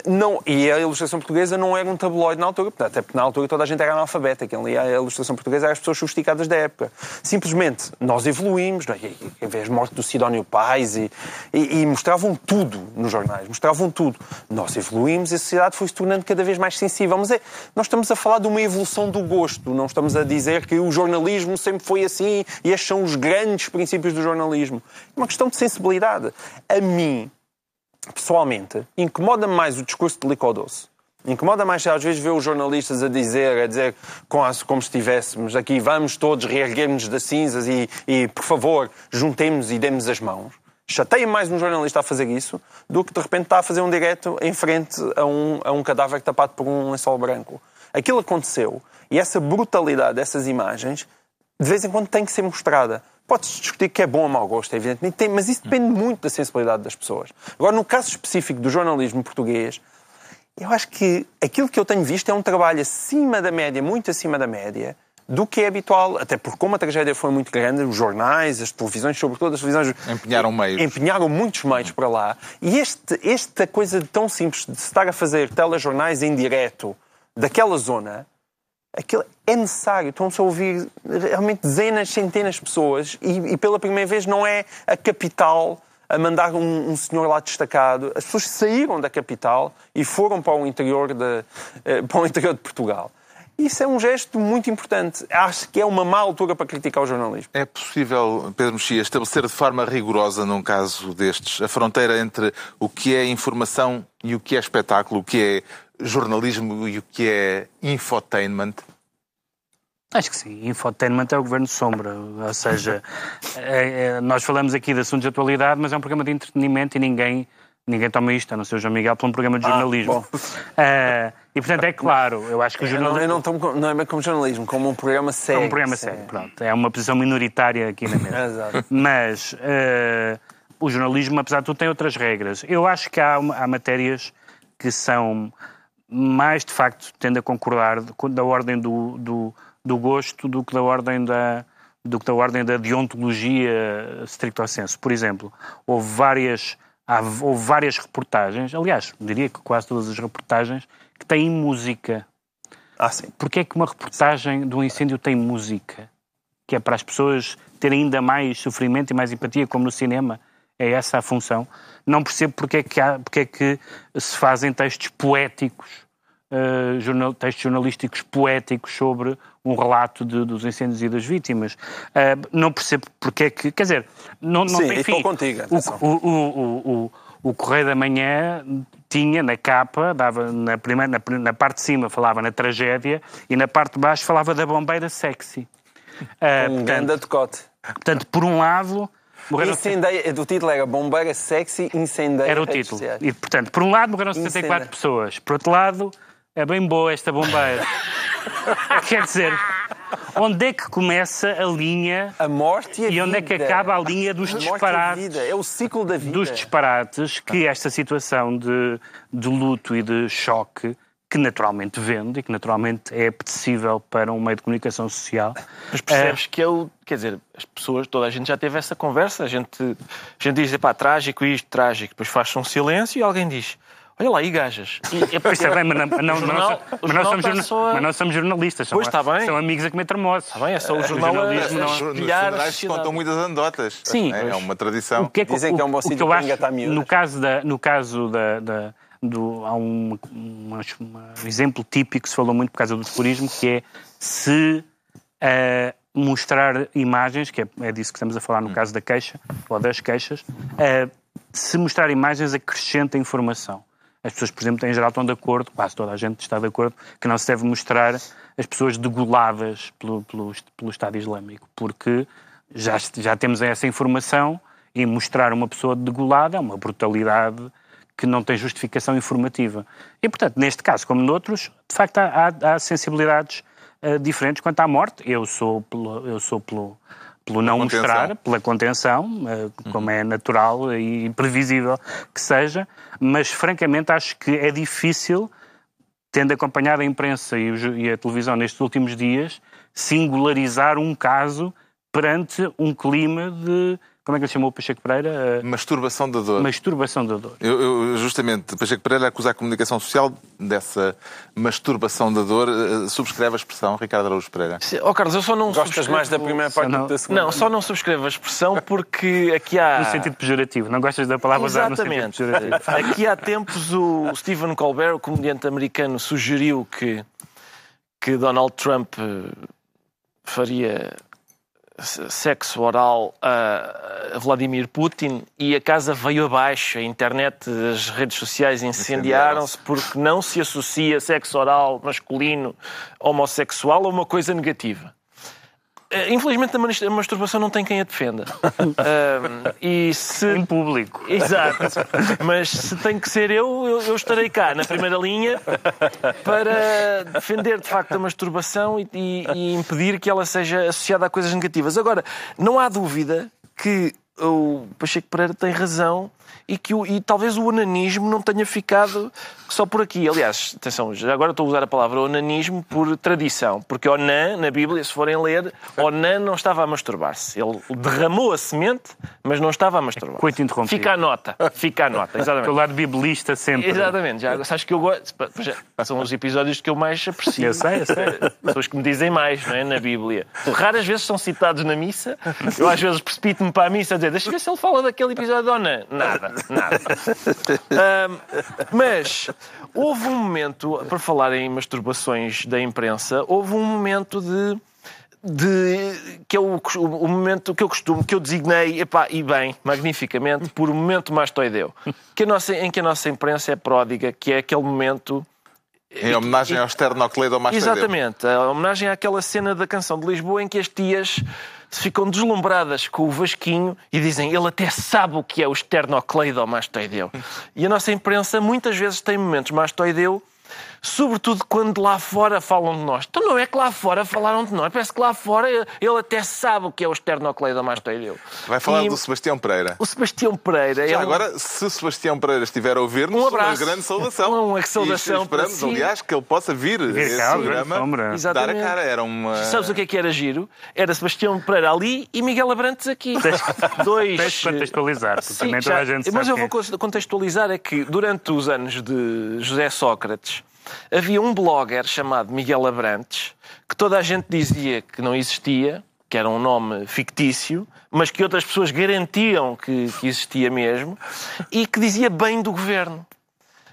Não, e a ilustração portuguesa não era um tabloide na altura, portanto, até porque na altura toda a gente era analfabeta. Quem lia a ilustração portuguesa eram as pessoas sofisticadas da época. Simplesmente nós evoluímos, não é? Em vez de morte do Sidónio Pais, e, e- e mostravam tudo nos jornais, mostravam tudo. Nós evoluímos e a sociedade foi se tornando cada vez mais sensível. Mas é, nós estamos a falar de uma evolução do gosto, não estamos a dizer que o jornalismo sempre foi assim e estes são os grandes princípios do jornalismo. É uma questão de sensibilidade. A mim, pessoalmente, incomoda-me mais o discurso de Licodoce Incomoda mais às vezes ver os jornalistas a dizer, a dizer como, se estivéssemos aqui, vamos todos reerguer-nos das cinzas e, e, por favor, juntemos e demos as mãos. Chateia mais um jornalista a fazer isso do que de repente está a fazer um direto em frente a um, a um cadáver tapado por um lençol branco. Aquilo aconteceu e essa brutalidade dessas imagens de vez em quando tem que ser mostrada. Pode-se discutir que é bom ou mau gosto, evidentemente, mas isso depende muito da sensibilidade das pessoas. Agora, no caso específico do jornalismo português, eu acho que aquilo que eu tenho visto é um trabalho acima da média, muito acima da média, do que é habitual, até porque como a tragédia foi muito grande, os jornais, as televisões, sobretudo as televisões... Empenharam meios. Empenharam muitos meios para lá. E este, esta coisa tão simples de se estar a fazer telejornais em direto daquela zona, aquilo é necessário. Estão-se a ouvir realmente dezenas, centenas de pessoas e, e, pela primeira vez não é a capital a mandar um, um, senhor lá destacado. As pessoas saíram da capital e foram para o interior de, eh, para o interior de Portugal. Isso é um gesto muito importante. Acho que é uma má altura para criticar o jornalismo. É possível, Pedro Mexia, estabelecer de forma rigorosa, num caso destes, a fronteira entre o que é informação e o que é espetáculo, o que é jornalismo e o que é infotainment? Acho que sim. Infotainment é o governo sombra. Ou seja, é, é, nós falamos aqui de assuntos de atualidade, mas é um programa de entretenimento e ninguém Ninguém toma isto, a não ser o João Miguel, para um programa de ah, jornalismo. Ah, uh, e, portanto, é claro, eu acho que o jornalismo... Eu não, eu não, tomo, não é como jornalismo, como um programa sério. É um programa sério, pronto. É uma posição minoritária aqui na mesa. Exato. Mas uh, o jornalismo, apesar de tudo, tem outras regras. Eu acho que há, há matérias que são mais, de facto, tendo a concordar, da ordem do, do, do gosto do que da ordem da do que da ordem da deontologia stricto senso. Por exemplo, houve várias houve várias reportagens, aliás, diria que quase todas as reportagens, que têm música. Ah, sim. Porquê é que uma reportagem de um incêndio tem música? Que é para as pessoas terem ainda mais sofrimento e mais empatia, como no cinema. É essa a função. Não percebo porque é que, há, porque é que se fazem textos poéticos, uh, jornal, textos jornalísticos poéticos sobre um relato de, dos incêndios e das vítimas. Uh, não percebo porque é que. Quer dizer, não, não Sim, enfim, estou contigo. O, o, o, o, o Correio da Manhã tinha na capa, dava na, primeira, na, na, parte de cima falava na tragédia e na parte de baixo falava da bombeira sexy. Uh, um grande decote. Portanto, por um lado. Morreram... Incendeia, do título era Bombeira Sexy Incendeia. Era o título. E, portanto, por um lado morreram 74 Incendeia. pessoas, por outro lado, é bem boa esta bombeira. Quer dizer, onde é que começa a linha a morte e, a e onde vida. é que acaba a linha dos a disparates? É o ciclo da vida. Dos disparates que esta situação de, de luto e de choque que naturalmente vende e que naturalmente é apetecível para um meio de comunicação social. Mas percebes é... que eu, quer dizer, as pessoas, toda a gente já teve essa conversa, a gente, a gente diz, pá, trágico isto, trágico, depois faz-se um silêncio e alguém diz, Olha lá, e gajas. E, pois é bem, mas não, não, jornal, mas não somos, jorna, a... mas não somos jornalistas. Pois está bem. São amigos a comer termos. Está bem, é só o jornal o jornalismo. Não... Nos jornais se contam muitas anedotas. Sim. É, é uma tradição. O que é que, Dizem que é um bom sítio para engatar No caso da... No caso da, da do, há um, um, exemplo típico que se falou muito por causa do turismo, que é se uh, mostrar imagens, que é, é, disso que estamos a falar no caso da queixa, ou das queixas, uh, se mostrar imagens acrescenta informação. As pessoas, por exemplo, em geral estão de acordo, quase toda a gente está de acordo, que não se deve mostrar as pessoas degoladas pelo, pelo, pelo Estado Islâmico, porque já, já temos essa informação e mostrar uma pessoa degolada é uma brutalidade que não tem justificação informativa. E, portanto, neste caso, como noutros, de facto há, há, há sensibilidades uh, diferentes quanto à morte. Eu sou pelo, eu sou pelo, pelo não mostrar, pela contenção, eh, como é natural e previsível que seja, mas francamente acho que é difícil, tendo acompanhado a imprensa e a televisão nestes últimos dias, singularizar um caso perante um clima de como é que ele chamou o Pacheco Pereira? Masturbação da dor. Masturbação da dor. Eu, eu, justamente, Pacheco Pereira acusa a comunicação social dessa masturbação da dor. Eh, subscreve a expressão, Ricardo Araújo Pereira. Oh, Carlos, eu só não Gostas subscrevo... mais da primeira parte não... da segunda? Não, só não subscrevo a expressão porque aqui há... No sentido pejorativo. Não gostas da palavra usar no sentido pejorativo. aqui há tempos o Stephen Colbert, o comediante americano, sugeriu que, que Donald Trump eh, faria sexo oral a Vladimir Putin e a casa veio abaixo, a internet, as redes sociais incendiaram-se porque não se associa sexo oral masculino homossexual a uma coisa negativa. Eh, infelizmente a masturbação não tem quem a defenda. um, e se... Em público. Exato. Mas se tem que ser eu, eu, eu, estarei cá na primeira linha para defender de facto a masturbação e, e, e impedir que ela seja associada a coisas negativas. Agora, não há dúvida que o Pacheco Pereira tem razão e que o, e talvez o onanismo não tenha ficado só por aqui. Aliás, atenção, agora estou a usar a palavra onanismo por tradição, porque Onan, na Bíblia, se forem ler, Onan não estava a masturbar-se. Ele derramou a semente, mas não estava a masturbar-se. Coito interrompido. Fica a nota, fica a nota, exatamente. o lado biblista sempre. Exatamente, já sabes que eu gosto. São os episódios que eu mais aprecio. Eu sei, eu sei. São os que me dizem mais, não é? Na Bíblia. Raras vezes são citados na missa. Eu às vezes precipito-me para a missa a dizer, deixa ver se ele fala daquele episódio de Onan. Nada nada. Um, mas houve um momento, para falar em masturbações da imprensa, houve um momento de. De, que é o, o, momento que eu costumo, que eu designei, epá, e bem, magnificamente, por o momento mastoideu, que a nossa, em que a nossa imprensa é pródiga, que é aquele momento em homenagem e, ao esternocleidomastoideu. Exatamente, a homenagem àquela cena da canção de Lisboa em que as tias ficam deslumbradas com o Vasquinho e dizem ele até sabe o que é o esternocleidomastoideu. E a nossa imprensa muitas vezes tem momentos mastoideu sobretudo quando lá fora falam de nós. Então não é que lá fora falaram de nós, parece que lá fora ele até sabe o que é o esternocleidomastoideu. Vai falar e... do Sebastião Pereira. O Sebastião Pereira Já é um... agora, se Sebastião Pereira estiver a ouvir-nos, um abraço. uma grande saudação. Uma saudação e esperamos, si. aliás, que ele possa vir a esse programa dar a cara. Era uma... Sabes o que é que era giro? Era Sebastião Pereira ali e Miguel Abrantes aqui. Dois... Tens de contextualizar, Sim, também já... toda a gente Mas eu vou é. contextualizar é que durante os anos de José Sócrates, havia um blogger chamado Miguel Abrantes que toda a gente dizia que não existia, que era um nome fictício, mas que outras pessoas garantiam que, que existia mesmo, e que dizia bem do governo.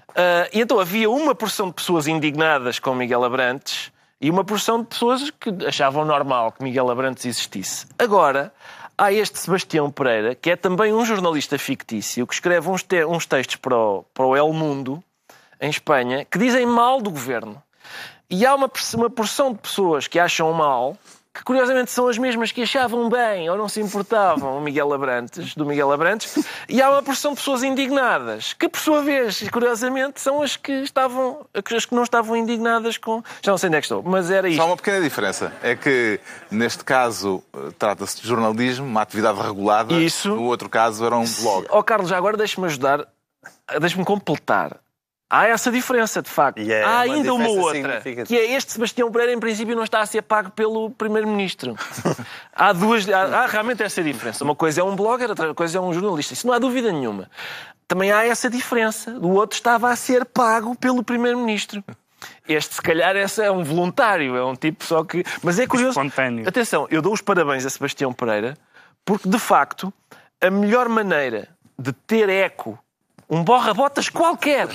Uh, e então havia uma porção de pessoas indignadas com Miguel Abrantes e uma porção de pessoas que achavam normal que Miguel Abrantes existisse. Agora, há este Sebastião Pereira, que é também um jornalista fictício, que escreve uns, te uns textos para o, para o El Mundo, em Espanha que dizem mal do governo. E há uma, uma porção de pessoas que acham mal, que curiosamente são as mesmas que achavam bem ou não se importavam o Miguel Abrantes, do Miguel Abrantes, e há uma porção de pessoas indignadas, que por sua vez, curiosamente, são as que estavam, as que não estavam indignadas com. Já não sei onde é que estou, mas era isto. Só uma pequena diferença. É que, neste caso, trata-se de jornalismo, uma atividade regulada. Isso. No outro caso, era um blog. Ó oh, Carlos, já agora deixe-me ajudar, deixe-me completar. Há essa diferença, de facto. É Há ainda uma outra, que é este Sebastião Pereira, em princípio, não está a ser pago pelo Primeiro-Ministro. há duas. Há, há, realmente essa diferença. Uma coisa é um blogger, outra coisa é um jornalista. Isso não há dúvida nenhuma. Também há essa diferença. O outro estava a ser pago pelo Primeiro-Ministro. Este, se calhar, esse é um voluntário, é um tipo só que. Mas é curioso. Espontâneo. Atenção, eu dou os parabéns a Sebastião Pereira, porque, de facto, a melhor maneira de ter eco um borra-botas qualquer,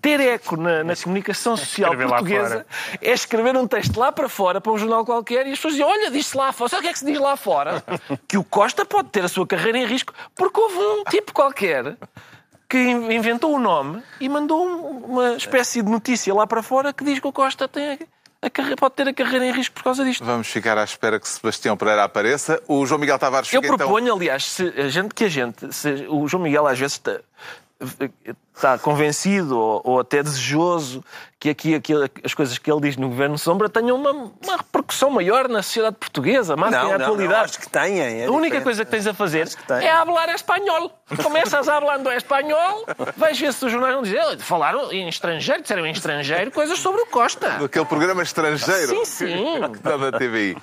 ter eco na, na comunicação social escrever portuguesa é escrever um texto lá para fora, para um jornal qualquer, e as pessoas dizem, olha, diz-se lá fora. Sabe o que é que se diz lá fora? Que o Costa pode ter a sua carreira em risco, porque houve um tipo qualquer que inventou o nome e mandou uma espécie de notícia lá para fora que diz que o Costa tem a carreira, pode ter a carreira em risco por causa disto. Vamos ficar à espera que Sebastião Pereira apareça. O João Miguel Tavares Eu fica, proponho, então... aliás, se a gente, que a gente, se, o João Miguel às vezes está, convencido ou, ou, até desejoso que aqui, aqui as coisas que ele diz no Governo Sombra tenham uma, uma repercussão maior na sociedade portuguesa, mais não, a não, atualidade. Não, acho que tenha. É a única coisa que tens a fazer é falar espanhol. Começas a falar espanhol, vais ver se os jornais não dizem, falaram em estrangeiro, disseram em estrangeiro coisas sobre o Costa. Aquele programa estrangeiro. Sim, sim. Que está na TVI.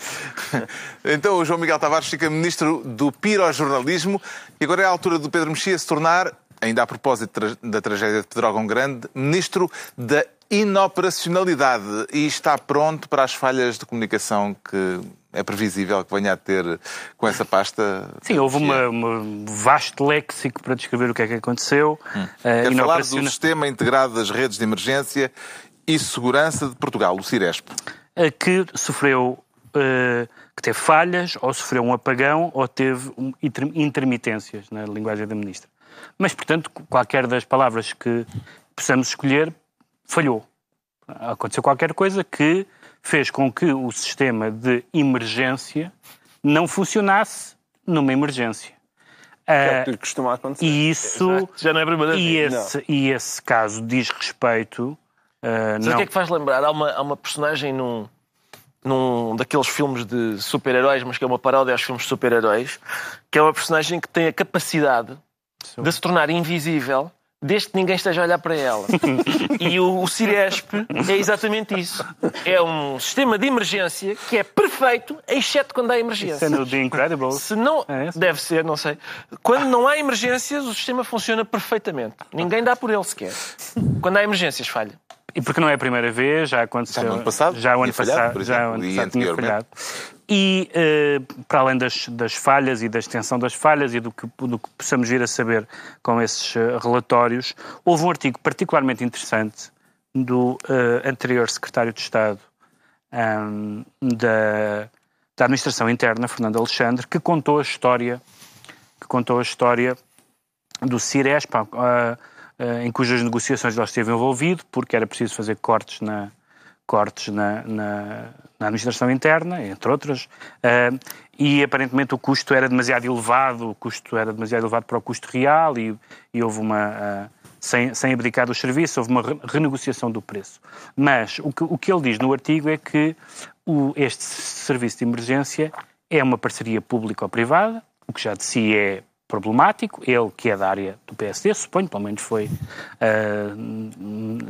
Então o João Miguel Tavares fica ministro do pirojornalismo e agora é a altura do Pedro Mexia se tornar ainda a propósito da tragédia de Pedrógão Grande, ministro da inoperacionalidade e está pronto para as falhas de comunicação que é previsível que venha a ter com essa pasta? Sim, houve uma, uma vasto léxico para descrever o que é que aconteceu. Hum. Uh, falar do Sistema Integrado das Redes de Emergência e Segurança de Portugal, o CIRESP. Uh, que sofreu uh, que teve falhas, ou sofreu um apagão, ou teve um, intermitências, na linguagem da Ministra. Mas, portanto, qualquer das palavras que possamos escolher falhou. Aconteceu qualquer coisa que fez com que o sistema de emergência não funcionasse numa emergência. Que é o que lhe costuma acontecer. E isso. Já não é a primeira e vez. esse, e esse caso diz respeito. Uh, Sabe o que é que faz lembrar? Há uma, há uma personagem num, num daqueles filmes de super-heróis, mas que é uma paródia aos filmes de super-heróis, que é uma personagem que tem a capacidade de se tornar invisível desde que ninguém esteja a olhar para ela. e o, o Ciresp é exatamente isso. É um sistema de emergência que é perfeito, exceto quando há emergência. Sendo The Incredible. Se não, É deve ser, não sei. Quando não há emergências, o sistema funciona perfeitamente. Ninguém dá por ele sequer. Quando há emergências, falha. E porque não é a primeira vez, já aconteceu. Já no ano passado Já o ano falhado, passado, por já o ano passado tinha falhado. E eh, para além das, das falhas e da extensão das falhas e do que, do que possamos vir a saber com esses eh, relatórios, houve um artigo particularmente interessante do eh, anterior secretário de Estado ahm, da, da Administração Interna, Fernando Alexandre, que contou a história que contou a história do Ciresp, ah, em cujas negociações ele esteve envolvido, porque era preciso fazer cortes na, cortes na, na, na administração interna, entre outras, ah, e aparentemente o custo era demasiado elevado, o custo era demasiado elevado para o custo real e, e houve uma... ah, sem, sem abdicar do serviço, houve uma re- renegociação do preço. Mas o que, o que ele diz no artigo é que o- este serviço de emergência é uma parceria público-privada, o que já de si é problemático. Ele, que é da área do PSD, suponho, pelo menos foi ah,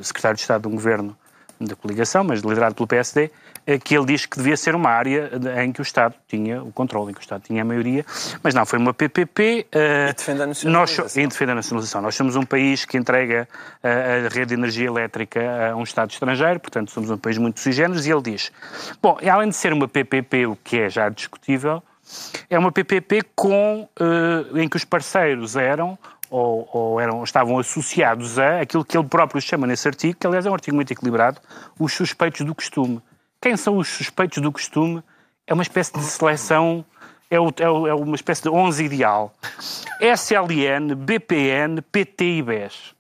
secretário de Estado de um governo da coligação, mas liderado pelo PSD, eh, que ele diz que devia ser uma área em que o Estado tinha o controle, em que o Estado tinha a maioria, mas não, foi uma PPP. eh, E defende a nós, nacionalização. e defende a nacionalização. Nós somos um país que entrega eh, a rede de energia elétrica a um Estado estrangeiro, portanto somos um país muito sui generis, e ele diz, bom, e além de ser uma PPP, o que é já discutível, é uma PPP com, eh, em que os parceiros eram ou, ou eram, estavam associados a aquilo que ele próprio chama nesse artigo, que aliás é um artigo muito equilibrado, os suspeitos do costume. Quem são os suspeitos do costume? É uma espécie de seleção, é, o- é é uma espécie de 11 ideal. SLN, BPN, PT e BES.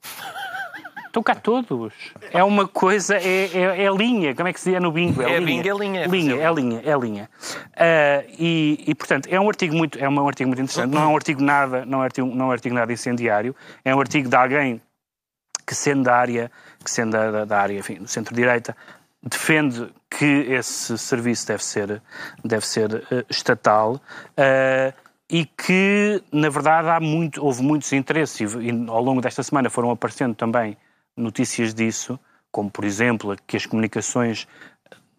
Estão cá todos. É uma coisa, é, é, é linha, como é que se diz no bingo? É linha. bingo, é linha, é Linha, fazer é linha, é linha. Ah, e, e, portanto, é um artigo muito, é um artigo muito interessante. Não é um artigo nada, não é um artigo, não é um artigo nada incendiário. É um artigo de alguém que sendo da área, que sendo da, da- área, enfim, do centro-direita, defende que esse serviço deve ser, deve ser eh, estatal eh, e que, na verdade, há muito, houve muitos interesses e, e ao longo desta semana foram aparecendo também notícias disso, como, por exemplo, que as comunicações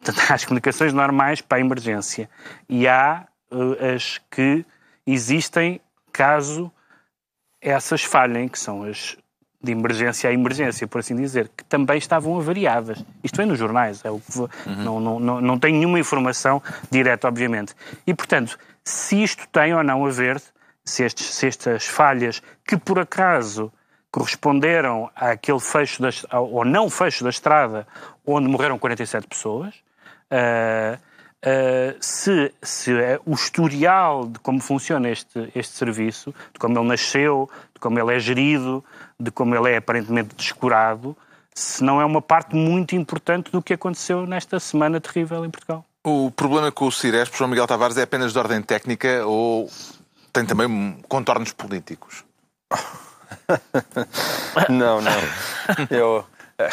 as comunicações normais para a emergência. E há eh, as que existem caso essas falhem, que são as de emergência a emergência, por assim dizer, que também estavam avariadas. Isto vem nos jornais, é o que vou- não, não, não, não tenho nenhuma informação direta, obviamente. E, portanto, se isto tem ou não a ver, se, estes, se estas falhas, que por acaso corresponderam àquele fecho, das, ao, não fecho da estrada, onde morreram 47 pessoas, ah, ah, se, se é o historial de como funciona este, este serviço, de como ele nasceu, de como ele é gerido, de como ele é aparentemente descurado, se não é uma parte muito importante do que aconteceu nesta semana terrível em Portugal. O problema com o Ciresp, João Miguel Tavares, é apenas de ordem técnica ou tem também contornos políticos? Não, não. Eu. eh,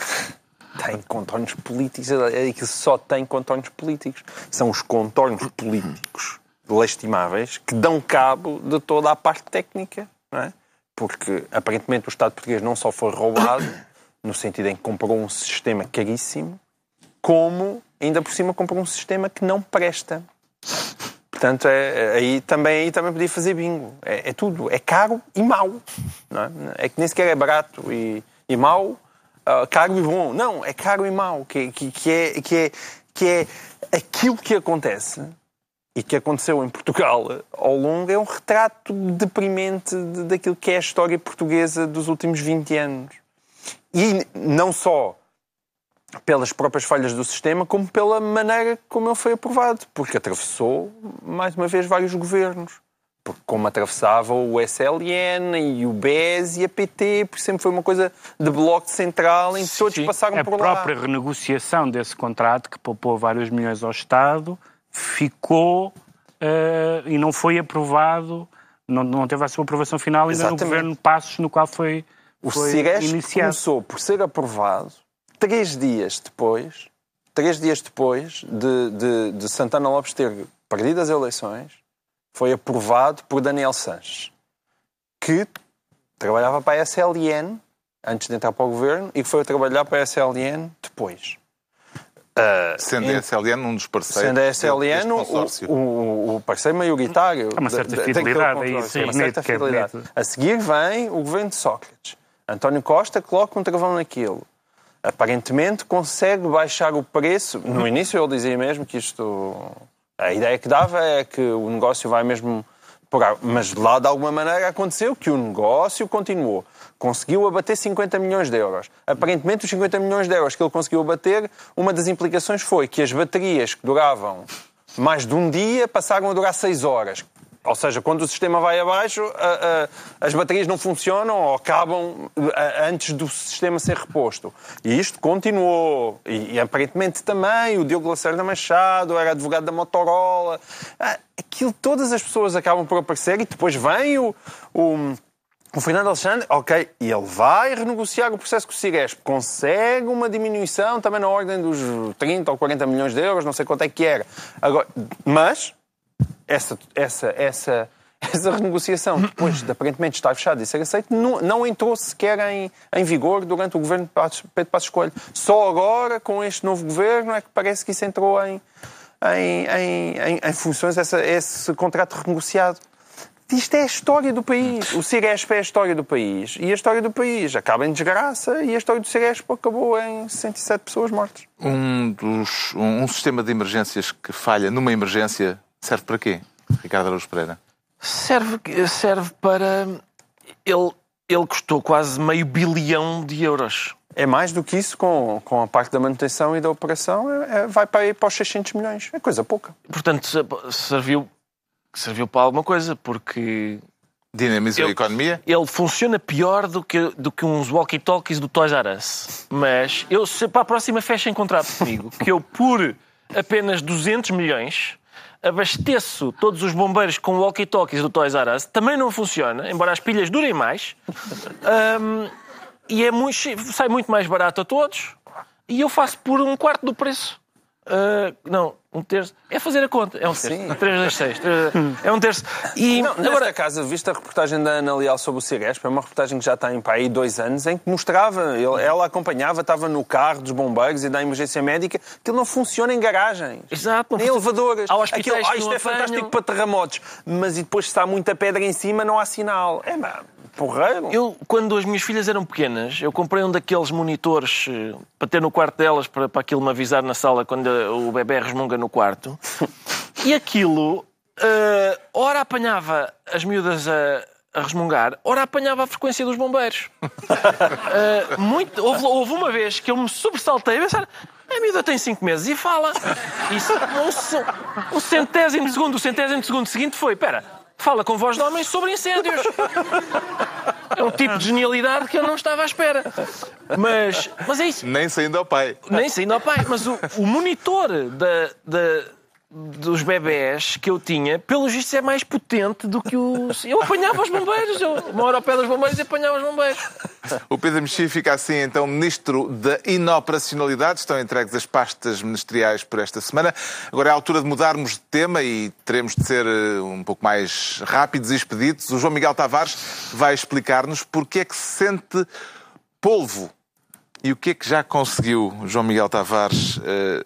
Tem contornos políticos, é que só tem contornos políticos. São os contornos políticos lastimáveis que dão cabo de toda a parte técnica, não é? Porque aparentemente o Estado português não só foi roubado, no sentido em que comprou um sistema caríssimo, como ainda por cima comprou um sistema que não presta. Portanto, é, é- aí, também, aí também podia fazer bingo. É, é tudo. É caro e mau. É? é que nem sequer é barato e, e mau, ah, caro e bom. Não, é caro e mau. Que, que, que, é, que, é, que é aquilo que acontece e que aconteceu em Portugal ao longo é um retrato deprimente de- daquilo que é a história portuguesa dos últimos 20 anos. E não só pelas próprias falhas do sistema, como pela maneira como ele foi aprovado, porque atravessou, mais uma vez, vários governos. Porque como atravessava o SLN e o BES e a PT, porque sempre foi uma coisa de bloco central em que todos passaram A por própria lá. renegociação desse contrato, que poupou vários milhões ao Estado, ficou eh, e não foi aprovado, não, não teve a sua aprovação final ainda Exatamente. no governo Passos, no qual foi, O foi iniciado. começou por ser aprovado três dias depois, três dias depois de, de, de Santana Lopes ter perdido as eleições, foi aprovado por Daniel Sanches, que trabalhava para a SLN antes de entrar para o governo e que foi trabalhar para a SLN depois. Sendo a SLN um dos parceiros Sendo a SLN o, o, o parceiro maioritário. Há uma certa de- fidelidade aí, sim, uma certa é fidelidade. A seguir vem o governo de Sócrates. António Costa coloca um travão naquilo. Aparentemente consegue baixar o preço. No início ele dizia mesmo que isto. A ideia que dava é que o negócio vai mesmo por. Mas lá de alguma maneira aconteceu que o negócio continuou. Conseguiu abater 50 milhões de euros. Aparentemente, os 50 milhões de euros que ele conseguiu abater, uma das implicações foi que as baterias que duravam mais de um dia passaram a durar 6 horas. Ou seja, quando o sistema vai abaixo, a- a- as baterias não funcionam ou acabam a- antes do sistema ser reposto. E isto continuou. E, e aparentemente também o Diogo Lacerda Machado era advogado da Motorola. Ah, Aquilo, todas as pessoas acabam por aparecer e depois vem o, o, o Fernando Alexandre, ok, e ele vai renegociar o processo com o Ciresp, consegue uma diminuição também na ordem dos 30 ou 40 milhões de euros, não sei quanto é que era. Agora, mas essa, essa, essa, essa renegociação, depois de aparentemente estar fechada e ser aceito, não, não entrou sequer em, em vigor durante o governo de Pedro Passos Coelho. Só agora, com este novo governo, é que parece que isso entrou em, em, em, em, em funções, essa, esse contrato renegociado. Isto é a história do país. O Ciresp é a história do país. E a história do país acaba em desgraça e a história do Ciresp acabou em 67 pessoas mortas. Um, dos, um, um sistema de emergências que falha numa emergência serve para quê, Ricardo Araújo Pereira? Serve, serve para. Ele, ele custou quase meio bilhão de euros. É mais do que isso, com, com a parte da manutenção e da operação, é- é- vai para, aí para os 600 milhões. É coisa pouca. Portanto, se- serviu, serviu para alguma coisa, porque Dinamizou a economia? ele funciona pior do que, do que uns walkie-talkies do Toys R Us. Mas eu, se para a próxima fechem contrato comigo, que eu, por apenas 200 milhões, abasteço todos os bombeiros com walkie-talkies do Toys R Us. Também não funciona, embora as pilhas durem mais. Ahm, e é muito, sai muito mais barato a todos. E eu faço por um quarto do preço. Ah, não, um terço. É fazer a conta. É um terço. Sim. 3 das 6. É um terço. E Não, nesta agora, casa, viste a reportagem da Ana Leal sobre o Ciresp? É uma reportagem que já tem para aí dois anos, em que mostrava, ela acompanhava, estava no carro dos bombeiros e da emergência médica, que ele não funciona em garagens. Exato, Nem funciona. elevadores. Há hospitais Aquilo, ah, que isto é fantástico para terremotos. Mas e depois se está muita pedra em cima, não há sinal. É, mas, porreiro. Eu, quando as minhas filhas eram pequenas, eu comprei um daqueles monitores eh, para ter no quarto delas, para, para aquilo me avisar na sala quando o bebê resmunga no quarto. E aquilo, eh, ora apanhava as miúdas a, a resmungar, ora apanhava a frequência dos bombeiros. Eh, muito, houve, houve uma vez que eu me sobressaltei a pensar. A miúda tem 5 meses e fala. Isso, um, ce- um centésimo de segundo, o centésimo de segundo seguinte foi: espera, fala com voz de homem sobre incêndios. É um tipo de genialidade que eu não estava à espera. Mas, mas é isso. Nem saindo ao pai. Nem saindo ao pai. Mas o, o monitor da, da- dos bebés que eu tinha, pelos vistos, é mais potente do que os. Eu apanhava os bombeiros. Eu moro ao pé dos bombeiros e apanhava os bombeiros. O Pedro Mexia fica assim, então, Ministro da Inoperacionalidade. Estão entregues as pastas ministeriais por esta semana. Agora é a altura de mudarmos de tema e teremos de ser eh, um pouco mais rápidos e expeditos. O João Miguel Tavares vai explicar-nos porque é que se sente polvo e o que é que já conseguiu João Miguel Tavares eh,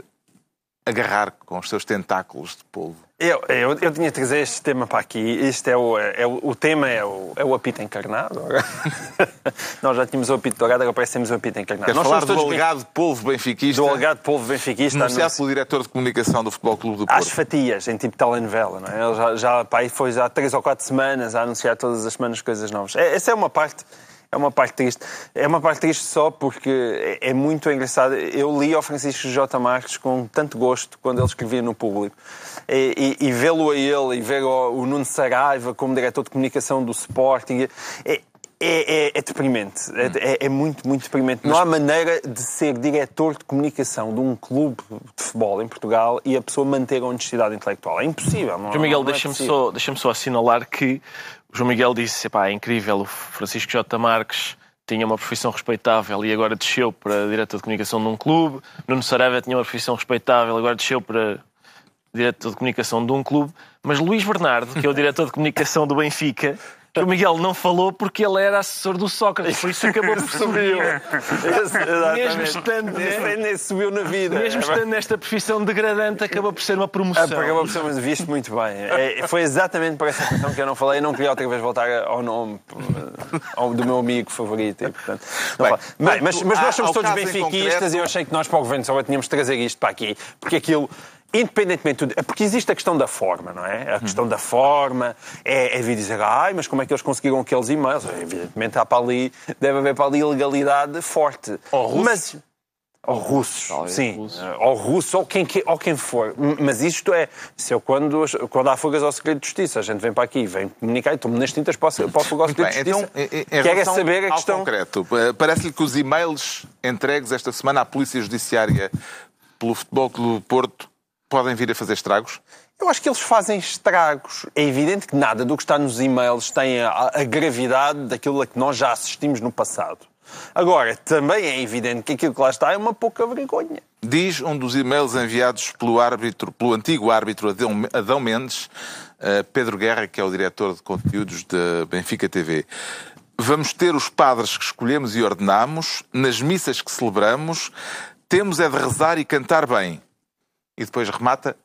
agarrar com os seus tentáculos de polvo. Eu, eu, eu tinha de trazer este tema para aqui. Este é o, é o, o tema é o, é o apito encarnado. Nós já tínhamos o apito dourado, agora parece que temos o apito encarnado. Nós falar somos do alegado polvo benfiquista, do alegado povo benfiquista. denunciado no- pelo diretor de comunicação do Futebol Clube do às Porto. fatias, em tipo telenovela, não é? Ele já, já pá, foi já há três ou quatro semanas a anunciar todas as semanas coisas novas. É- Essa é uma parte. É uma parte triste. É uma parte triste só porque é, é muito engraçado. Eu li ao Francisco J. Marques com tanto gosto quando ele escrevia no público. E, e, e vê-lo a ele e ver o, o Nuno Saraiva como diretor de comunicação do Sporting. É, é, é, é deprimente. É, é, é muito, muito deprimente. Não há maneira de ser diretor de comunicação de um clube de futebol em Portugal e a pessoa manter a honestidade intelectual. É impossível. Não, João Miguel, é deixa-me só, deixa só assinalar que João Miguel disse: "Epá, é incrível, o Francisco J. Marques tinha uma profissão respeitável e agora desceu para diretor de comunicação de um clube. Nuno Saraiva tinha uma profissão respeitável, agora desceu para diretor de comunicação de um clube. Mas Luís Bernardo, que é o diretor de comunicação do Benfica, o Miguel não falou porque ele era assessor do Sócrates, por isso acabou por subir. Mesmo estando, Esse né? nem subiu na vida. Mesmo estando nesta profissão degradante, acaba por ser uma Ah, promoção. porque acabou por ser, mas viste muito bem. É, foi exatamente por essa questão que eu não falei. Eu não queria outra vez voltar ao nome ao do meu amigo favorito. E, portanto, não Bem, mas, mas ao- nós somos todos benfiquistas concreto- e eu achei que nós para o Governo só tínhamos de trazer isto para aqui. Porque aquilo... Independentemente de tudo, é porque existe a questão da forma, não é? A questão da forma é, é vir dizer, ai, mas como é que eles conseguiram aqueles e-mails? Evidentemente há para ali, deve haver para ali ilegalidade forte. Ou russos. Mas, ou russos, Talvez sim. russos. Ou russo, ou quem, que- ou quem for. Mas isto é, se eu quando, quando há fugas ao segredo de justiça, a gente vem para aqui, vem comunicar, e estou-me nas tintas para, o- para o fuga ao segredo bem, de então, justiça. em Quer é saber a questão... concreto, eh, parece-lhe que os e-mails entregues esta semana à Polícia Judiciária pelo Futebol Clube do Porto podem vir a fazer estragos? Eu acho que eles fazem estragos. É evidente que nada do que está nos e-mails tem a, a gravidade daquilo a que nós já assistimos no passado. Agora, também é evidente que aquilo que lá está é uma pouca vergonha. Diz um dos e-mails enviados pelo árbitro, pelo antigo árbitro Adão, Mendes, eh, Pedro Guerra, que é o diretor de conteúdos da Benfica TV. Vamos ter os padres que escolhemos e ordenamos, nas missas que celebramos, temos é de rezar e cantar bem. E depois remata,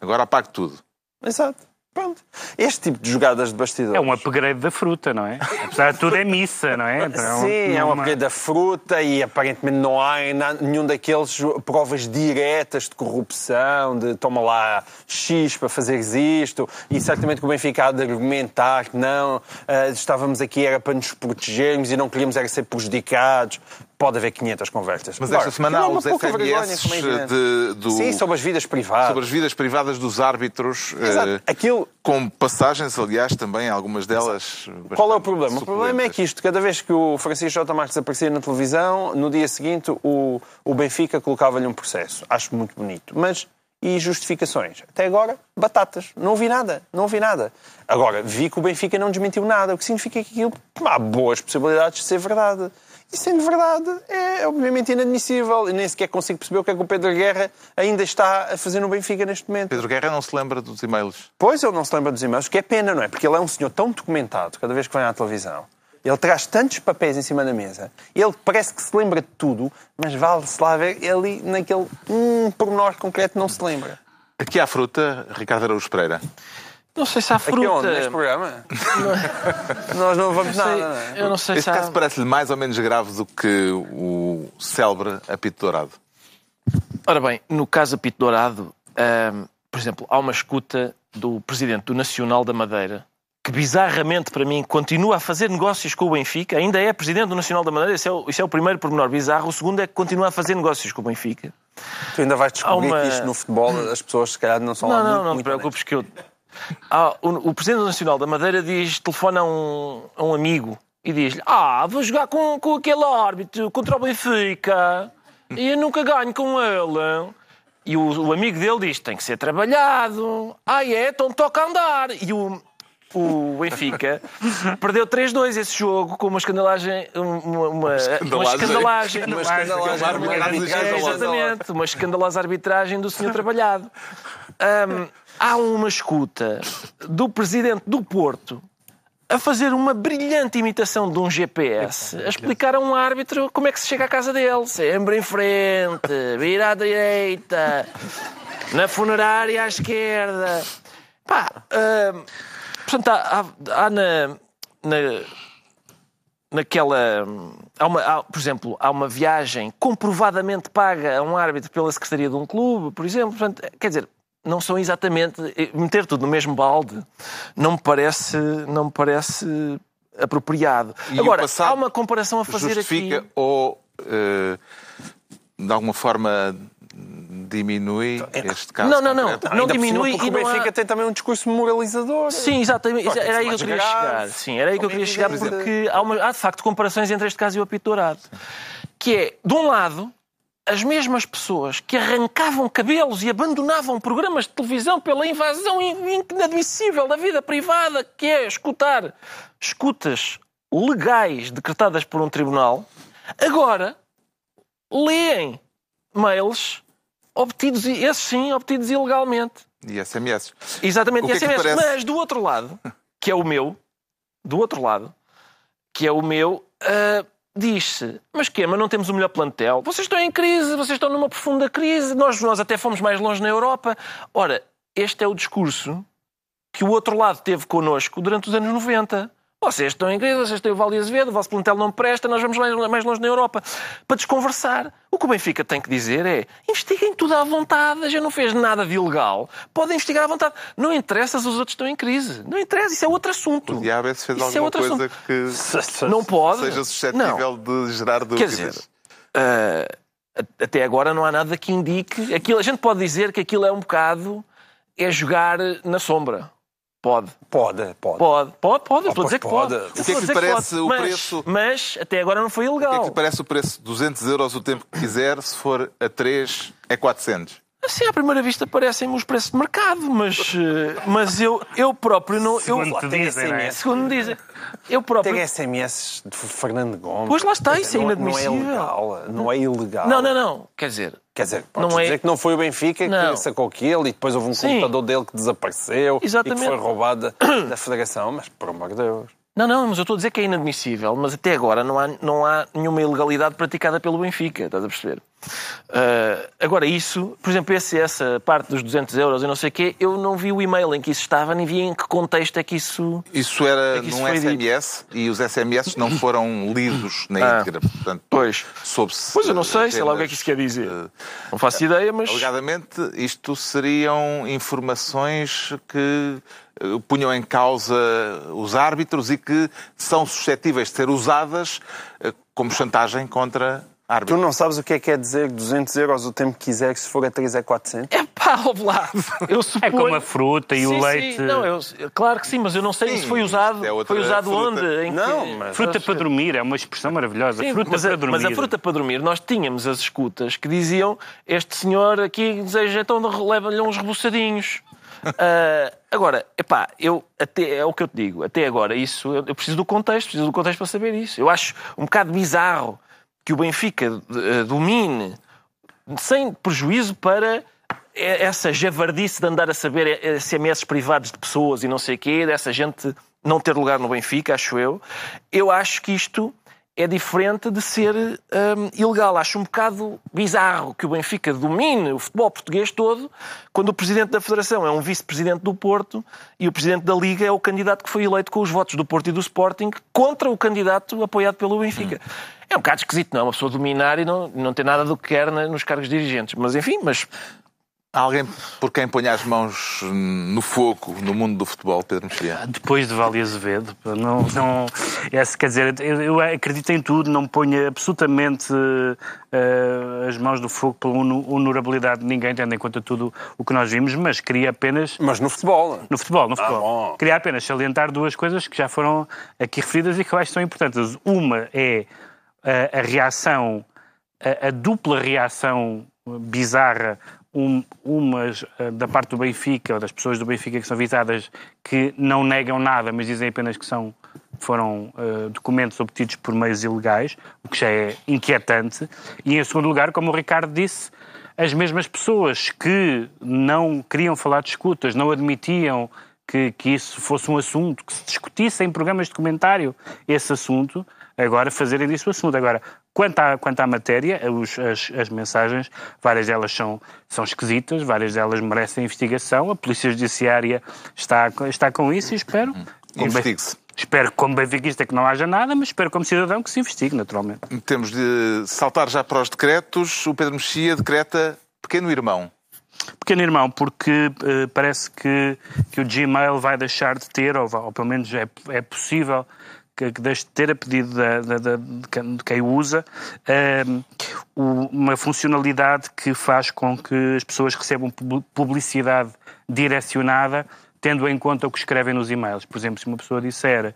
agora apague tudo. Exato. Pronto. Este tipo de jogadas de bastidores. É um upgrade da fruta, não é? Apesar de tudo é missa, não é? Então, Sim, é uma upgrade da fruta e aparentemente não há nenhum daqueles provas diretas de corrupção, de toma lá X para fazeres isto, e certamente que o Benfica há de argumentar que não, ah, estávamos aqui era para nos protegermos e não queríamos era ser prejudicados. Pode haver 500 conversas. Mas esta semana há é pouca vergonha, SMS é de- do- Sim, sobre as vidas privadas. sobre as vidas privadas dos árbitros, Exato. eh, Aquilo, com passagens, aliás, também algumas delas. Qual é o problema? O problema é que isto, cada vez que o Francisco J. Marques aparecia na televisão, no dia seguinte o, o Benfica colocava-lhe um processo. Acho muito bonito. Mas e justificações? Até agora, batatas. Não ouvi nada. Não ouvi nada. Agora, vi que o Benfica não desmentiu nada, o que significa que aquilo há boas possibilidades de ser verdade. E sendo verdade, é obviamente inadmissível. E nem sequer consigo perceber o que é que o Pedro Guerra ainda está a fazer no Benfica neste momento. Pedro Guerra não se lembra dos e-mails. Pois, ele não se lembra dos e-mails, que é pena, não é? Porque ele é um senhor tão documentado cada vez que vem à televisão. Ele traz tantos papéis em cima da mesa. Ele parece que se lembra de tudo, mas vale-se lá ver ele naquele um pormenor concreto não se lembra. Aqui há fruta, Ricardo Araújo Pereira. Não sei se há Aqui fruta. onde? Neste programa? Nós não vamos Sei- nada, não é? eu não sei Este se há... caso parece-lhe mais ou menos grave do que o célebre apito dourado. Ora bem, no caso Apito Dourado, por exemplo, há uma escuta do presidente do Nacional da Madeira que bizarramente para mim continua a fazer negócios com o Benfica, ainda é presidente do Nacional da Madeira, isso é o, isso é o primeiro pormenor bizarro. O segundo é que continua a fazer negócios com o Benfica. Tu ainda vais descobrir uma- que isto no futebol as pessoas se calhar não são lá Não, não, muito, não te muito preocupes que eu. Ah, o, o presidente Nacional da Madeira diz, telefona a um, a um amigo e diz-lhe: Ah, vou jogar com, com aquele árbitro contra o Benfica e eu nunca ganho com ele. E o, o amigo dele diz: Tem que ser trabalhado. Ah, é? Então toca andar. E o, o Benfica perdeu 3-2 esse jogo com uma escandalagem. Uma, uma, uma escandalagem. Uma escandalagem, uma É, exatamente, uma escandalosa arbitragem do senhor trabalhado. Hum, há uma escuta do presidente do Porto a fazer uma brilhante imitação de um GPS, a explicar a um árbitro como é que se chega à casa dele. Sempre em frente, vira à direita, na funerária à esquerda. Pá, hum, portanto, há, há- há na, na- naquela. Há uma, há, por exemplo, há uma viagem comprovadamente paga a um árbitro pela secretaria de um clube, por exemplo. Portanto, quer dizer, não são exatamente. Meter tudo no mesmo balde não me parece, não me parece apropriado. E Agora, há uma comparação a fazer Justifica aqui. ou, eh, de alguma forma, diminui este caso Não, não, não. concreto? Não cima, diminui e o não Benfica há- tem também um discurso moralizador. Sim, exatamente. Pode Era aí que eu queria grave. chegar. Sim, era aí que eu é queria que chegar, porque há, uma- há de facto comparações entre este caso e o apito dourado. Que é, de um lado, as mesmas pessoas que arrancavam cabelos e abandonavam programas de televisão pela invasão in- inadmissível da vida privada, que é escutar escutas legais decretadas por um tribunal, agora leem mails obtidos, esses sim, obtidos ilegalmente. E SMS. Exatamente, que é que parece? Mas do outro lado, que é o meu, do outro lado, que é o meu, ah, diz-se: Mas quê? Mas não temos o melhor plantel? Vocês estão em crise, vocês estão numa profunda crise, nós, nós até fomos mais longe na Europa. Ora, este é o discurso que o outro lado teve connosco durante os anos 90. Vocês estão em crise, vocês têm o Vale Azevedo, o vosso plantel não presta, nós vamos mais, mais longe na Europa. Para desconversar. O que o Benfica tem que dizer é investiguem tudo à vontade, já não fez nada de ilegal. Podem investigar à vontade. Não interessa se os outros estão em crise. Não interessa, isso é outro assunto. O diabo é se fez Isso é alguma outro coisa assunto. que Não pode. seja Não. suscetível de gerar Quer dúvidas. dizer, ah, a- até agora não há nada que indique. Aquilo, a gente pode dizer que aquilo é um bocado é jogar na sombra. Pode. Pode, pode. Pode, pode, pode. Eu estou a dizer que pode. pode. O que é que lhe parece o mas, preço? Mas até agora não foi O que é ilegal. que lhe parece o preço? 200 euros o tempo que quiser, se for a 3 é 400. Assim, à primeira vista, parecem-me os preços de mercado, mas, eh, mas eu, eu próprio não. Eu, Segundo te tem dizem, não é? SMS. segundo me dizem, eu próprio. Tem SMS de Fernando Gomes. Pois lá está, isso é Não- inadmissível. Não é legal. Não é ilegal. Não, não, não. Quer dizer, Quer dizer, podes Não é- dizer que não foi o Benfica Não. que sacou aquilo e depois houve um Sim. computador dele que desapareceu Exatamente. e que foi roubado da Federação, mas por amor de Deus. Não, não, mas eu estou a dizer que é inadmissível, mas até agora não há, não há nenhuma ilegalidade praticada pelo Benfica, estás a perceber? Ah, agora, isso, por exemplo, esse, essa parte dos 200 euros e não sei o quê, eu não vi o e-mail em que isso estava, nem vi em que contexto é que isso. Isso era É isso num foi dito. SMS e os SMS não foram lidos na Ah. íntegra. Portanto, Pois. soube-se. Pois eu não sei, sei lá o que é que isso quer dizer. eh, Não faço ideia, mas. Alegadamente, isto seriam informações que eh, punham em causa os árbitros e que são suscetíveis de ser usadas eh, como chantagem contra Tu árbitros. não sabes o que é que é dizer 200 euros o tempo que quiser, que se for a 3 é 400? É pá, ouve lá. Eu suponho... É como a fruta e Sim, o sim. leite. Não, eu... Claro que sim, mas eu não sei Sim, se foi usado. é foi usado fruta. onde? Em que- Não, mas- Fruta para dormir, é uma expressão maravilhosa. Sim, fruta mas, para a, dormir. mas a fruta para dormir, nós tínhamos as escutas que diziam este senhor aqui deseja, então leva-lhe uns reboçadinhos. Ah, agora, epá, eu até, é o que eu te digo, até agora, isso eu, eu preciso do contexto, preciso do contexto para saber isso. Eu acho um bocado bizarro que o Benfica eh, domine sem prejuízo para essa javardice de andar a saber SMS privados de pessoas e não sei o quê, dessa gente não ter lugar no Benfica, acho eu. Eu acho que isto é diferente de ser hum, ilegal. Acho um bocado bizarro que o Benfica domine o futebol português todo quando o presidente da Federação é um vice-presidente do Porto e o presidente da Liga é o candidato que foi eleito com os votos do Porto e do Sporting contra o candidato apoiado pelo Benfica. É um bocado esquisito, não? Uma pessoa dominar e não, não ter nada do que quer nos cargos dirigentes. Mas enfim, mas alguém por quem ponha as mãos no fogo no mundo do futebol, Pedro Mexia? Depois de Vale Azevedo, não, não, esse, quer dizer, eu, eu acredito em tudo, não ponho absolutamente eh, as mãos no fogo pela hono- honorabilidade de ninguém, tendo em conta tudo o que nós vimos, mas queria apenas Mas no futebol. no futebol, no futebol. bom. Queria apenas salientar duas coisas que já foram aqui referidas e que eu acho que são importantes. Uma é a, a reação, a, a dupla reação bizarra, um, umas eh, da parte do Benfica, ou das pessoas do Benfica que são visadas, que não negam nada, mas dizem apenas que são foram eh, documentos obtidos por meios ilegais, o que já é inquietante. E, em segundo lugar, como o Ricardo disse, as mesmas pessoas que não queriam falar de escutas, não admitiam que, que isso fosse um assunto, que se discutisse em programas de comentário esse assunto, agora fazerem disso o assunto. Agora, quanto à, quanto à matéria, os- as, as mensagens, várias delas são, são esquisitas, várias delas merecem investigação, a Polícia Judiciária está, está com isso e espero... como Investigue-se. Espero, como benfiquista, que não haja nada, mas espero, como cidadão, que se investigue, naturalmente. Temos de saltar já para os decretos. O Pedro Mexia decreta pequeno irmão. Pequeno irmão, porque eh, parece que, que o Gmail vai deixar de ter, ou, ou pelo menos é, é possível que, deixe de ter a pedido da, da, da, de quem- usa ehm, uma funcionalidade que faz com que as pessoas recebam pub- publicidade direcionada tendo em conta o que escrevem nos e-mails. Por exemplo, se uma pessoa disser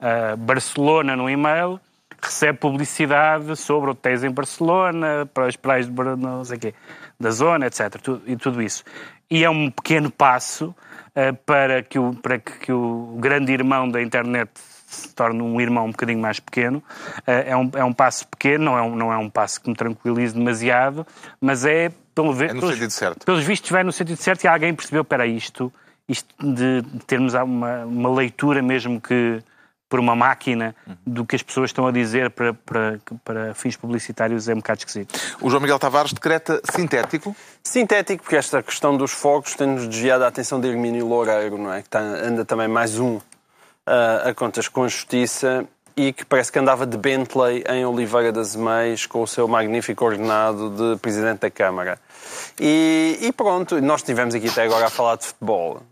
ah, Barcelona no e-mail, recebe publicidade sobre hotéis em Barcelona, para as praias de não sei quê, da zona, etc. tu- E tudo isso. E é um pequeno passo ah, para, que o, para que o grande irmão da internet se torne um irmão um bocadinho mais pequeno. Ah, é, um, é um passo pequeno, não é um, não é um passo que me tranquilize demasiado, mas é, pelo ver, É no pelos, sentido certo. pelos vistos, vai no sentido certo e alguém percebeu, espera isto, isto de termos uma, uma leitura mesmo que por uma máquina do que as pessoas estão a dizer para, para, para fins publicitários é um bocado esquisito. O João Miguel Tavares decreta sintético. Sintético, porque esta questão dos fogos tem-nos desviado a atenção de Hermínio Loureiro, não é? Que tá- anda também mais um a contas com a Justiça e que parece que andava de Bentley em Oliveira das Meias com o seu magnífico ordenado de Presidente da Câmara. E, e pronto, nós estivemos aqui até agora a falar de futebol.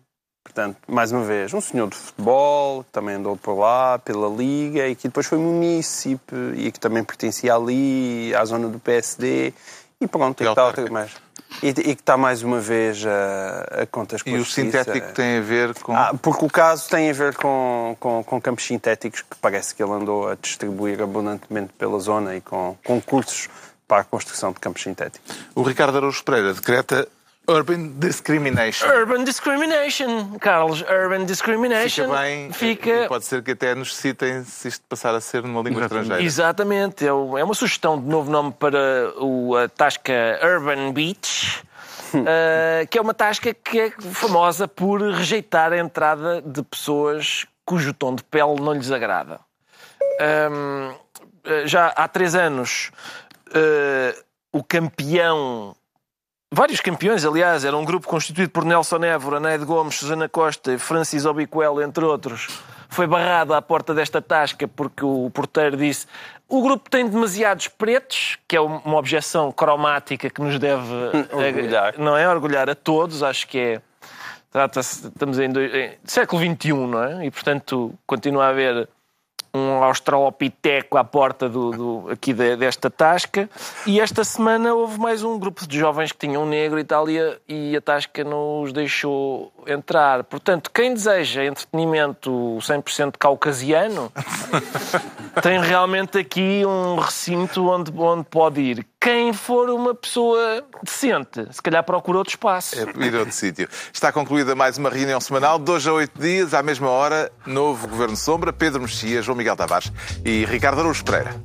Portanto, mais uma vez, um senhor de futebol, que também andou por lá, pela Liga, e que depois foi munícipe, e que também pertencia ali, à zona do PSD, e pronto, E autarca. mais, e, e que está mais uma vez a, a contas com E a o justiça. sintético tem a ver com. Ah, porque o caso tem a ver com, com, com campos sintéticos que parece que ele andou a distribuir abundantemente pela zona e com concursos para a construção de campos sintéticos. O Ricardo Araújo Pereira decreta Urban Discrimination. Urban discrimination, Carlos. Urban discrimination. Fica bem. Fica- e Pode ser que até nos citem se isto passar a ser numa língua estrangeira. Exatamente. É é uma sugestão de novo nome para o, a tasca Urban Beach, eh, que é uma tasca que é famosa por rejeitar a entrada de pessoas cujo tom de pele não lhes agrada. Ahm, eh, já há três anos, eh, o campeão Vários campeões, aliás, era um grupo constituído por Nelson Évora, Neide Gomes, Susana Costa e Francis Obiquel, entre outros. Foi barrado à porta desta tasca porque o porteiro disse o grupo tem demasiados pretos, que é uma objeção cromática que nos deve Orgulhar. não é orgulhar a todos, acho que é trata-se estamos em, dois- em século XXI, não é? E portanto continua a haver um australopiteco à porta do, do- aqui de- desta tasca. E esta semana houve mais um grupo de jovens que tinham um negro e tal, e a, e a tasca não os deixou entrar. Portanto, quem deseja entretenimento 100% caucasiano tem realmente aqui um recinto onde, onde pode ir. Quem for uma pessoa decente, se calhar procura outro espaço. É ir a outro sítio. Está concluída mais uma reunião semanal, hoje a oito dias, à mesma hora, novo Governo Sombra, Pedro Mexia, João Miguel Tavares e Ricardo Araújo Pereira.